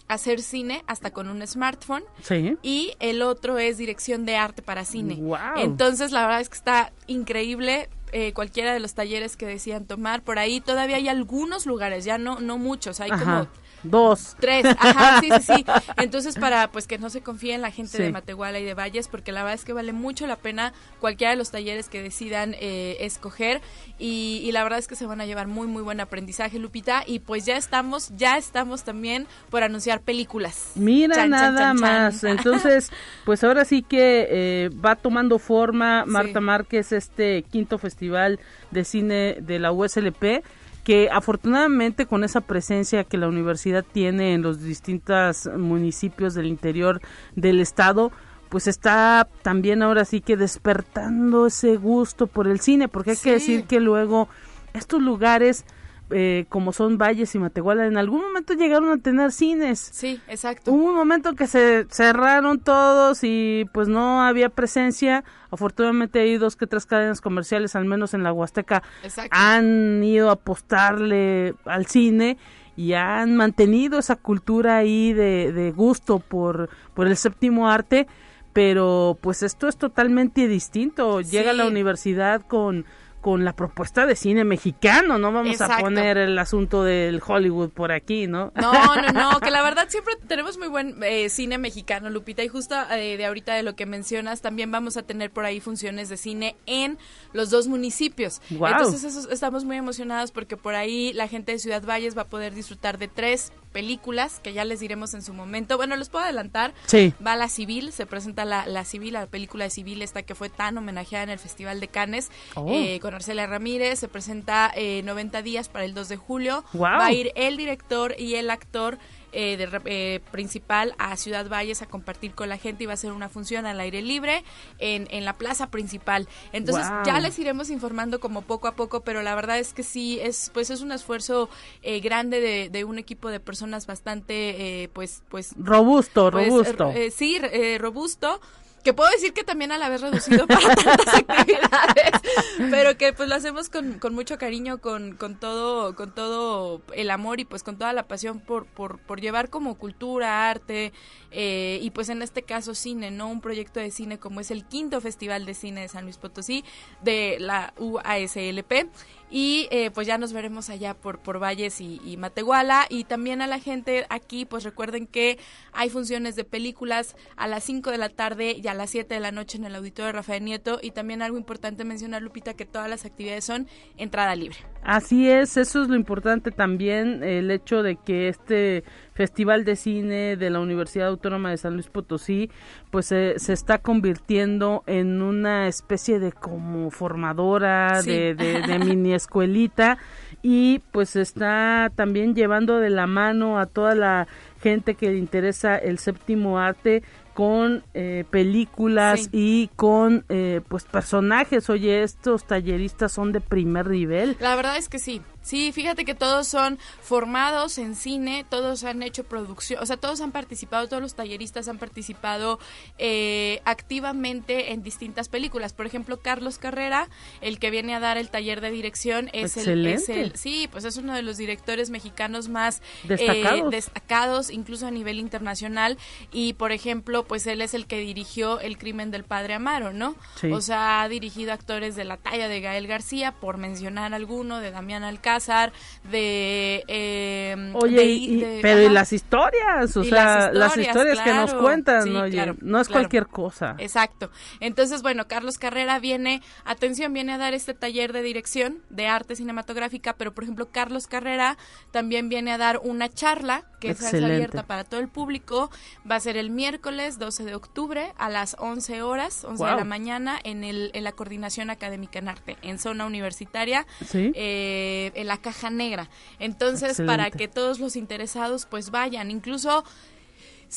hacer cine hasta con un smartphone. Sí. Y el otro es dirección de arte para cine. Entonces, la verdad es que está increíble. Eh, cualquiera de los talleres que decían tomar por ahí todavía hay algunos lugares ya no no muchos hay como Dos. Tres, ajá, sí, sí, sí. Entonces, para pues que no se confíe en la gente de Matehuala y de Valles, porque la verdad es que vale mucho la pena cualquiera de los talleres que decidan eh, escoger. Y, la verdad es que se van a llevar muy, muy buen aprendizaje, Lupita. Y pues ya estamos, ya estamos también por anunciar películas. Mira nada más. Entonces, pues ahora sí que eh, va tomando forma Marta Márquez este quinto festival de cine de la USLP que afortunadamente con esa presencia que la universidad tiene en los distintos municipios del interior del estado, pues está también ahora sí que despertando ese gusto por el cine, porque hay que decir que luego estos lugares eh, como son Valles y Matehuala, en algún momento llegaron a tener cines. Sí, exacto. Hubo un momento que se cerraron todos y pues no había presencia. Afortunadamente hay dos que tres cadenas comerciales, al menos en la Huasteca, han ido a apostarle al cine y han mantenido esa cultura ahí de, gusto por, por el séptimo arte. Pero pues esto es totalmente distinto. Llega a la universidad con con la propuesta de cine mexicano, no vamos a poner el asunto del Hollywood por aquí, ¿no? No, no, no, que la verdad siempre tenemos muy buen eh, cine mexicano, Lupita, y justo eh, de ahorita de lo que mencionas, también vamos a tener por ahí funciones de cine en los dos municipios. Entonces estamos muy emocionados porque por ahí la gente de Ciudad Valles va a poder disfrutar de tres películas que ya les diremos en su momento. Bueno, les puedo adelantar. Sí. Va La Civil, se presenta la, la Civil, la película de Civil esta que fue tan homenajeada en el Festival de Cannes oh. eh, con Arcelia Ramírez. Se presenta eh, 90 días para el 2 de julio. Va a ir el director y el actor eh, de, eh, principal a Ciudad Valles a compartir con la gente y va a ser una función al aire libre en, en la plaza principal. Entonces ya les iremos informando como poco a poco, pero la verdad es que sí, es pues es un esfuerzo eh, grande de, de, un equipo de personas bastante pues pues robusto, pues, robusto. sí, robusto que puedo decir que también a la vez reducido para tantas actividades, pero que pues lo hacemos con, con mucho cariño, con, con todo, con todo el amor y pues con toda la pasión por, por, por llevar como cultura, arte, eh, y pues en este caso cine, ¿no? Un proyecto de cine como es el quinto Festival de Cine de San Luis Potosí de la UASLP y eh, pues ya nos veremos allá por, por Valles y, Matehuala y también a la gente aquí pues recuerden que hay funciones de películas a las 5 de la tarde y a las 7 de la noche en el auditorio de Rafael Nieto y también algo importante mencionar Lupita que todas las actividades son entrada libre. Así es, eso es lo importante también, el hecho de que este Festival de Cine de la Universidad Autónoma de San Luis Potosí, pues se está convirtiendo en una especie de como formadora de, de, de mini escuelita y pues está también llevando de la mano a toda la gente que le interesa el séptimo arte con eh, películas y con eh, pues personajes. Oye, estos talleristas son de primer nivel. La verdad es que sí. Sí, fíjate que todos son formados en cine, todos han hecho producción, o sea, todos han participado, todos los talleristas han participado eh, activamente en distintas películas. Por ejemplo, Carlos Carrera, el que viene a dar el taller de dirección, es, el, es el, sí, pues es uno de los directores mexicanos más destacados. destacados, incluso a nivel internacional. Y por ejemplo, pues él es el que dirigió El crimen del padre Amaro, ¿no? Sí. O sea, ha dirigido actores de la talla de Gael García, por mencionar alguno, de Damián Alcázar, de... eh, Oye, de- y- de- pero y las historias, o Y sea, las las historias, que nos cuentan, Sí, oye, claro, no es claro. cualquier cosa. Exacto. Entonces, bueno, Carlos Carrera viene, atención, viene a dar este taller de dirección de arte cinematográfica, pero por ejemplo, Carlos Carrera también viene a dar una charla que es- abierta para todo el público. Va a ser el miércoles 12 de octubre a las 11 horas, 11 de la mañana, en, el, en la Coordinación Académica en Arte, en zona universitaria, Sí. eh, la Caja Negra. Entonces, Excelente. para que todos los interesados pues vayan, incluso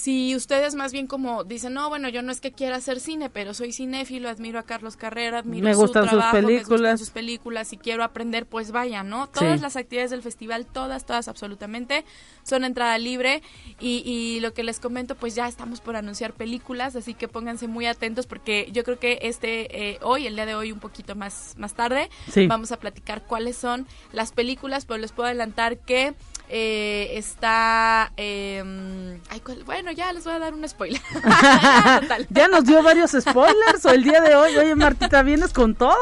si ustedes más bien como dicen, no, bueno, yo no es que quiera hacer cine, pero soy cinéfilo, admiro a Carlos Carrera, admiro Me su gustan sus trabajo, me gustan películas. sus películas y quiero aprender, pues vayan, ¿no? Todas Sí. las actividades del festival, todas, todas absolutamente, son entrada libre y, y lo que les comento, pues ya estamos por anunciar películas, así que pónganse muy atentos porque yo creo que este, eh, hoy, el día de hoy, un poquito más, más tarde, Sí. vamos a platicar cuáles son las películas, pero les puedo adelantar que eh, está... eh, bueno, ya les voy a dar un spoiler. Ya, total. ya nos dio varios spoilers o el día de hoy. Oye, Martita, vienes con todo.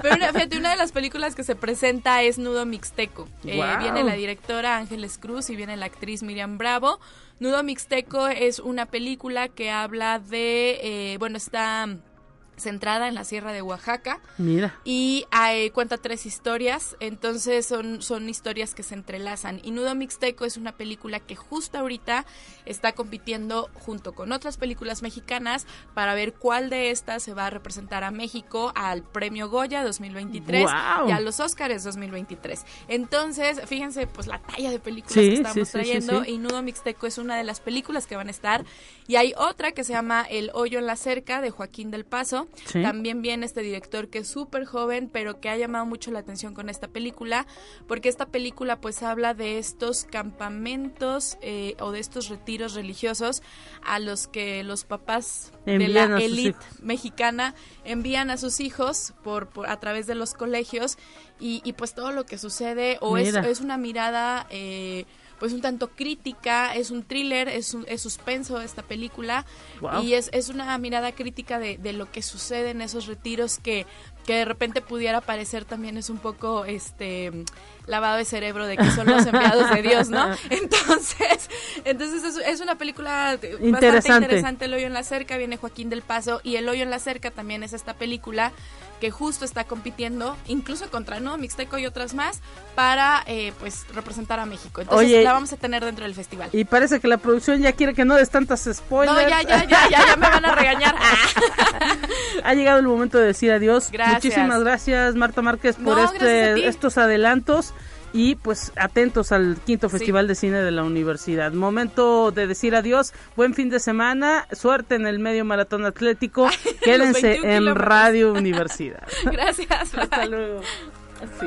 Pero una, fíjate, una de las películas que se presenta es Nudo Mixteco. Eh. Viene la directora Ángeles Cruz y viene la actriz Miriam Bravo. Nudo Mixteco es una película que habla de, eh, bueno, está centrada en la Sierra de Oaxaca. Mira. Y cuenta tres historias, entonces son, son historias que se entrelazan. Y Nudo Mixteco es una película que justo ahorita está compitiendo junto con otras películas mexicanas para ver cuál de estas se va a representar a México al Premio Goya 2023 ¡Guau! y a los Óscares 2023. Entonces, fíjense pues la talla de películas Sí, que estamos sí, trayendo sí. y Nudo Mixteco es una de las películas que van a estar. Y hay otra que se llama El hoyo en la cerca de Joaquín del Paso. Sí. También viene este director que es súper joven, pero que ha llamado mucho la atención con esta película, porque esta película pues habla de estos campamentos eh, o de estos retiros religiosos a los que los papás de la élite mexicana envían a sus hijos por, por- a través de los colegios y, y, pues todo lo que sucede o es, es una mirada eh, pues un tanto crítica, es un thriller, es, un, es suspenso esta película y es, es una mirada crítica de, de lo que sucede en esos retiros que, que de repente pudiera parecer también es un poco este lavado de cerebro de que son los enviados de Dios, ¿no? Entonces, entonces es, es una película bastante Interesante. interesante. El hoyo en la cerca viene Joaquín del Paso y El hoyo en la cerca también es esta película que justo está compitiendo, incluso contra no Mixteco y otras más, para eh, pues representar a México. Entonces Oye, la vamos a tener dentro del festival. Y parece que la producción ya quiere que no des tantas spoilers. No, ya, ya, ya, ya, ya me van a regañar. Ha llegado el momento de decir adiós. Gracias. Muchísimas gracias, Marta Márquez, por No, este, estos adelantos. Y pues atentos al quinto Festival de Cine de la Universidad. Momento de decir adiós. Buen fin de semana. Suerte en el medio maratón atlético. Quédense 21 en. Radio Universidad. Gracias. Hasta luego. Sí.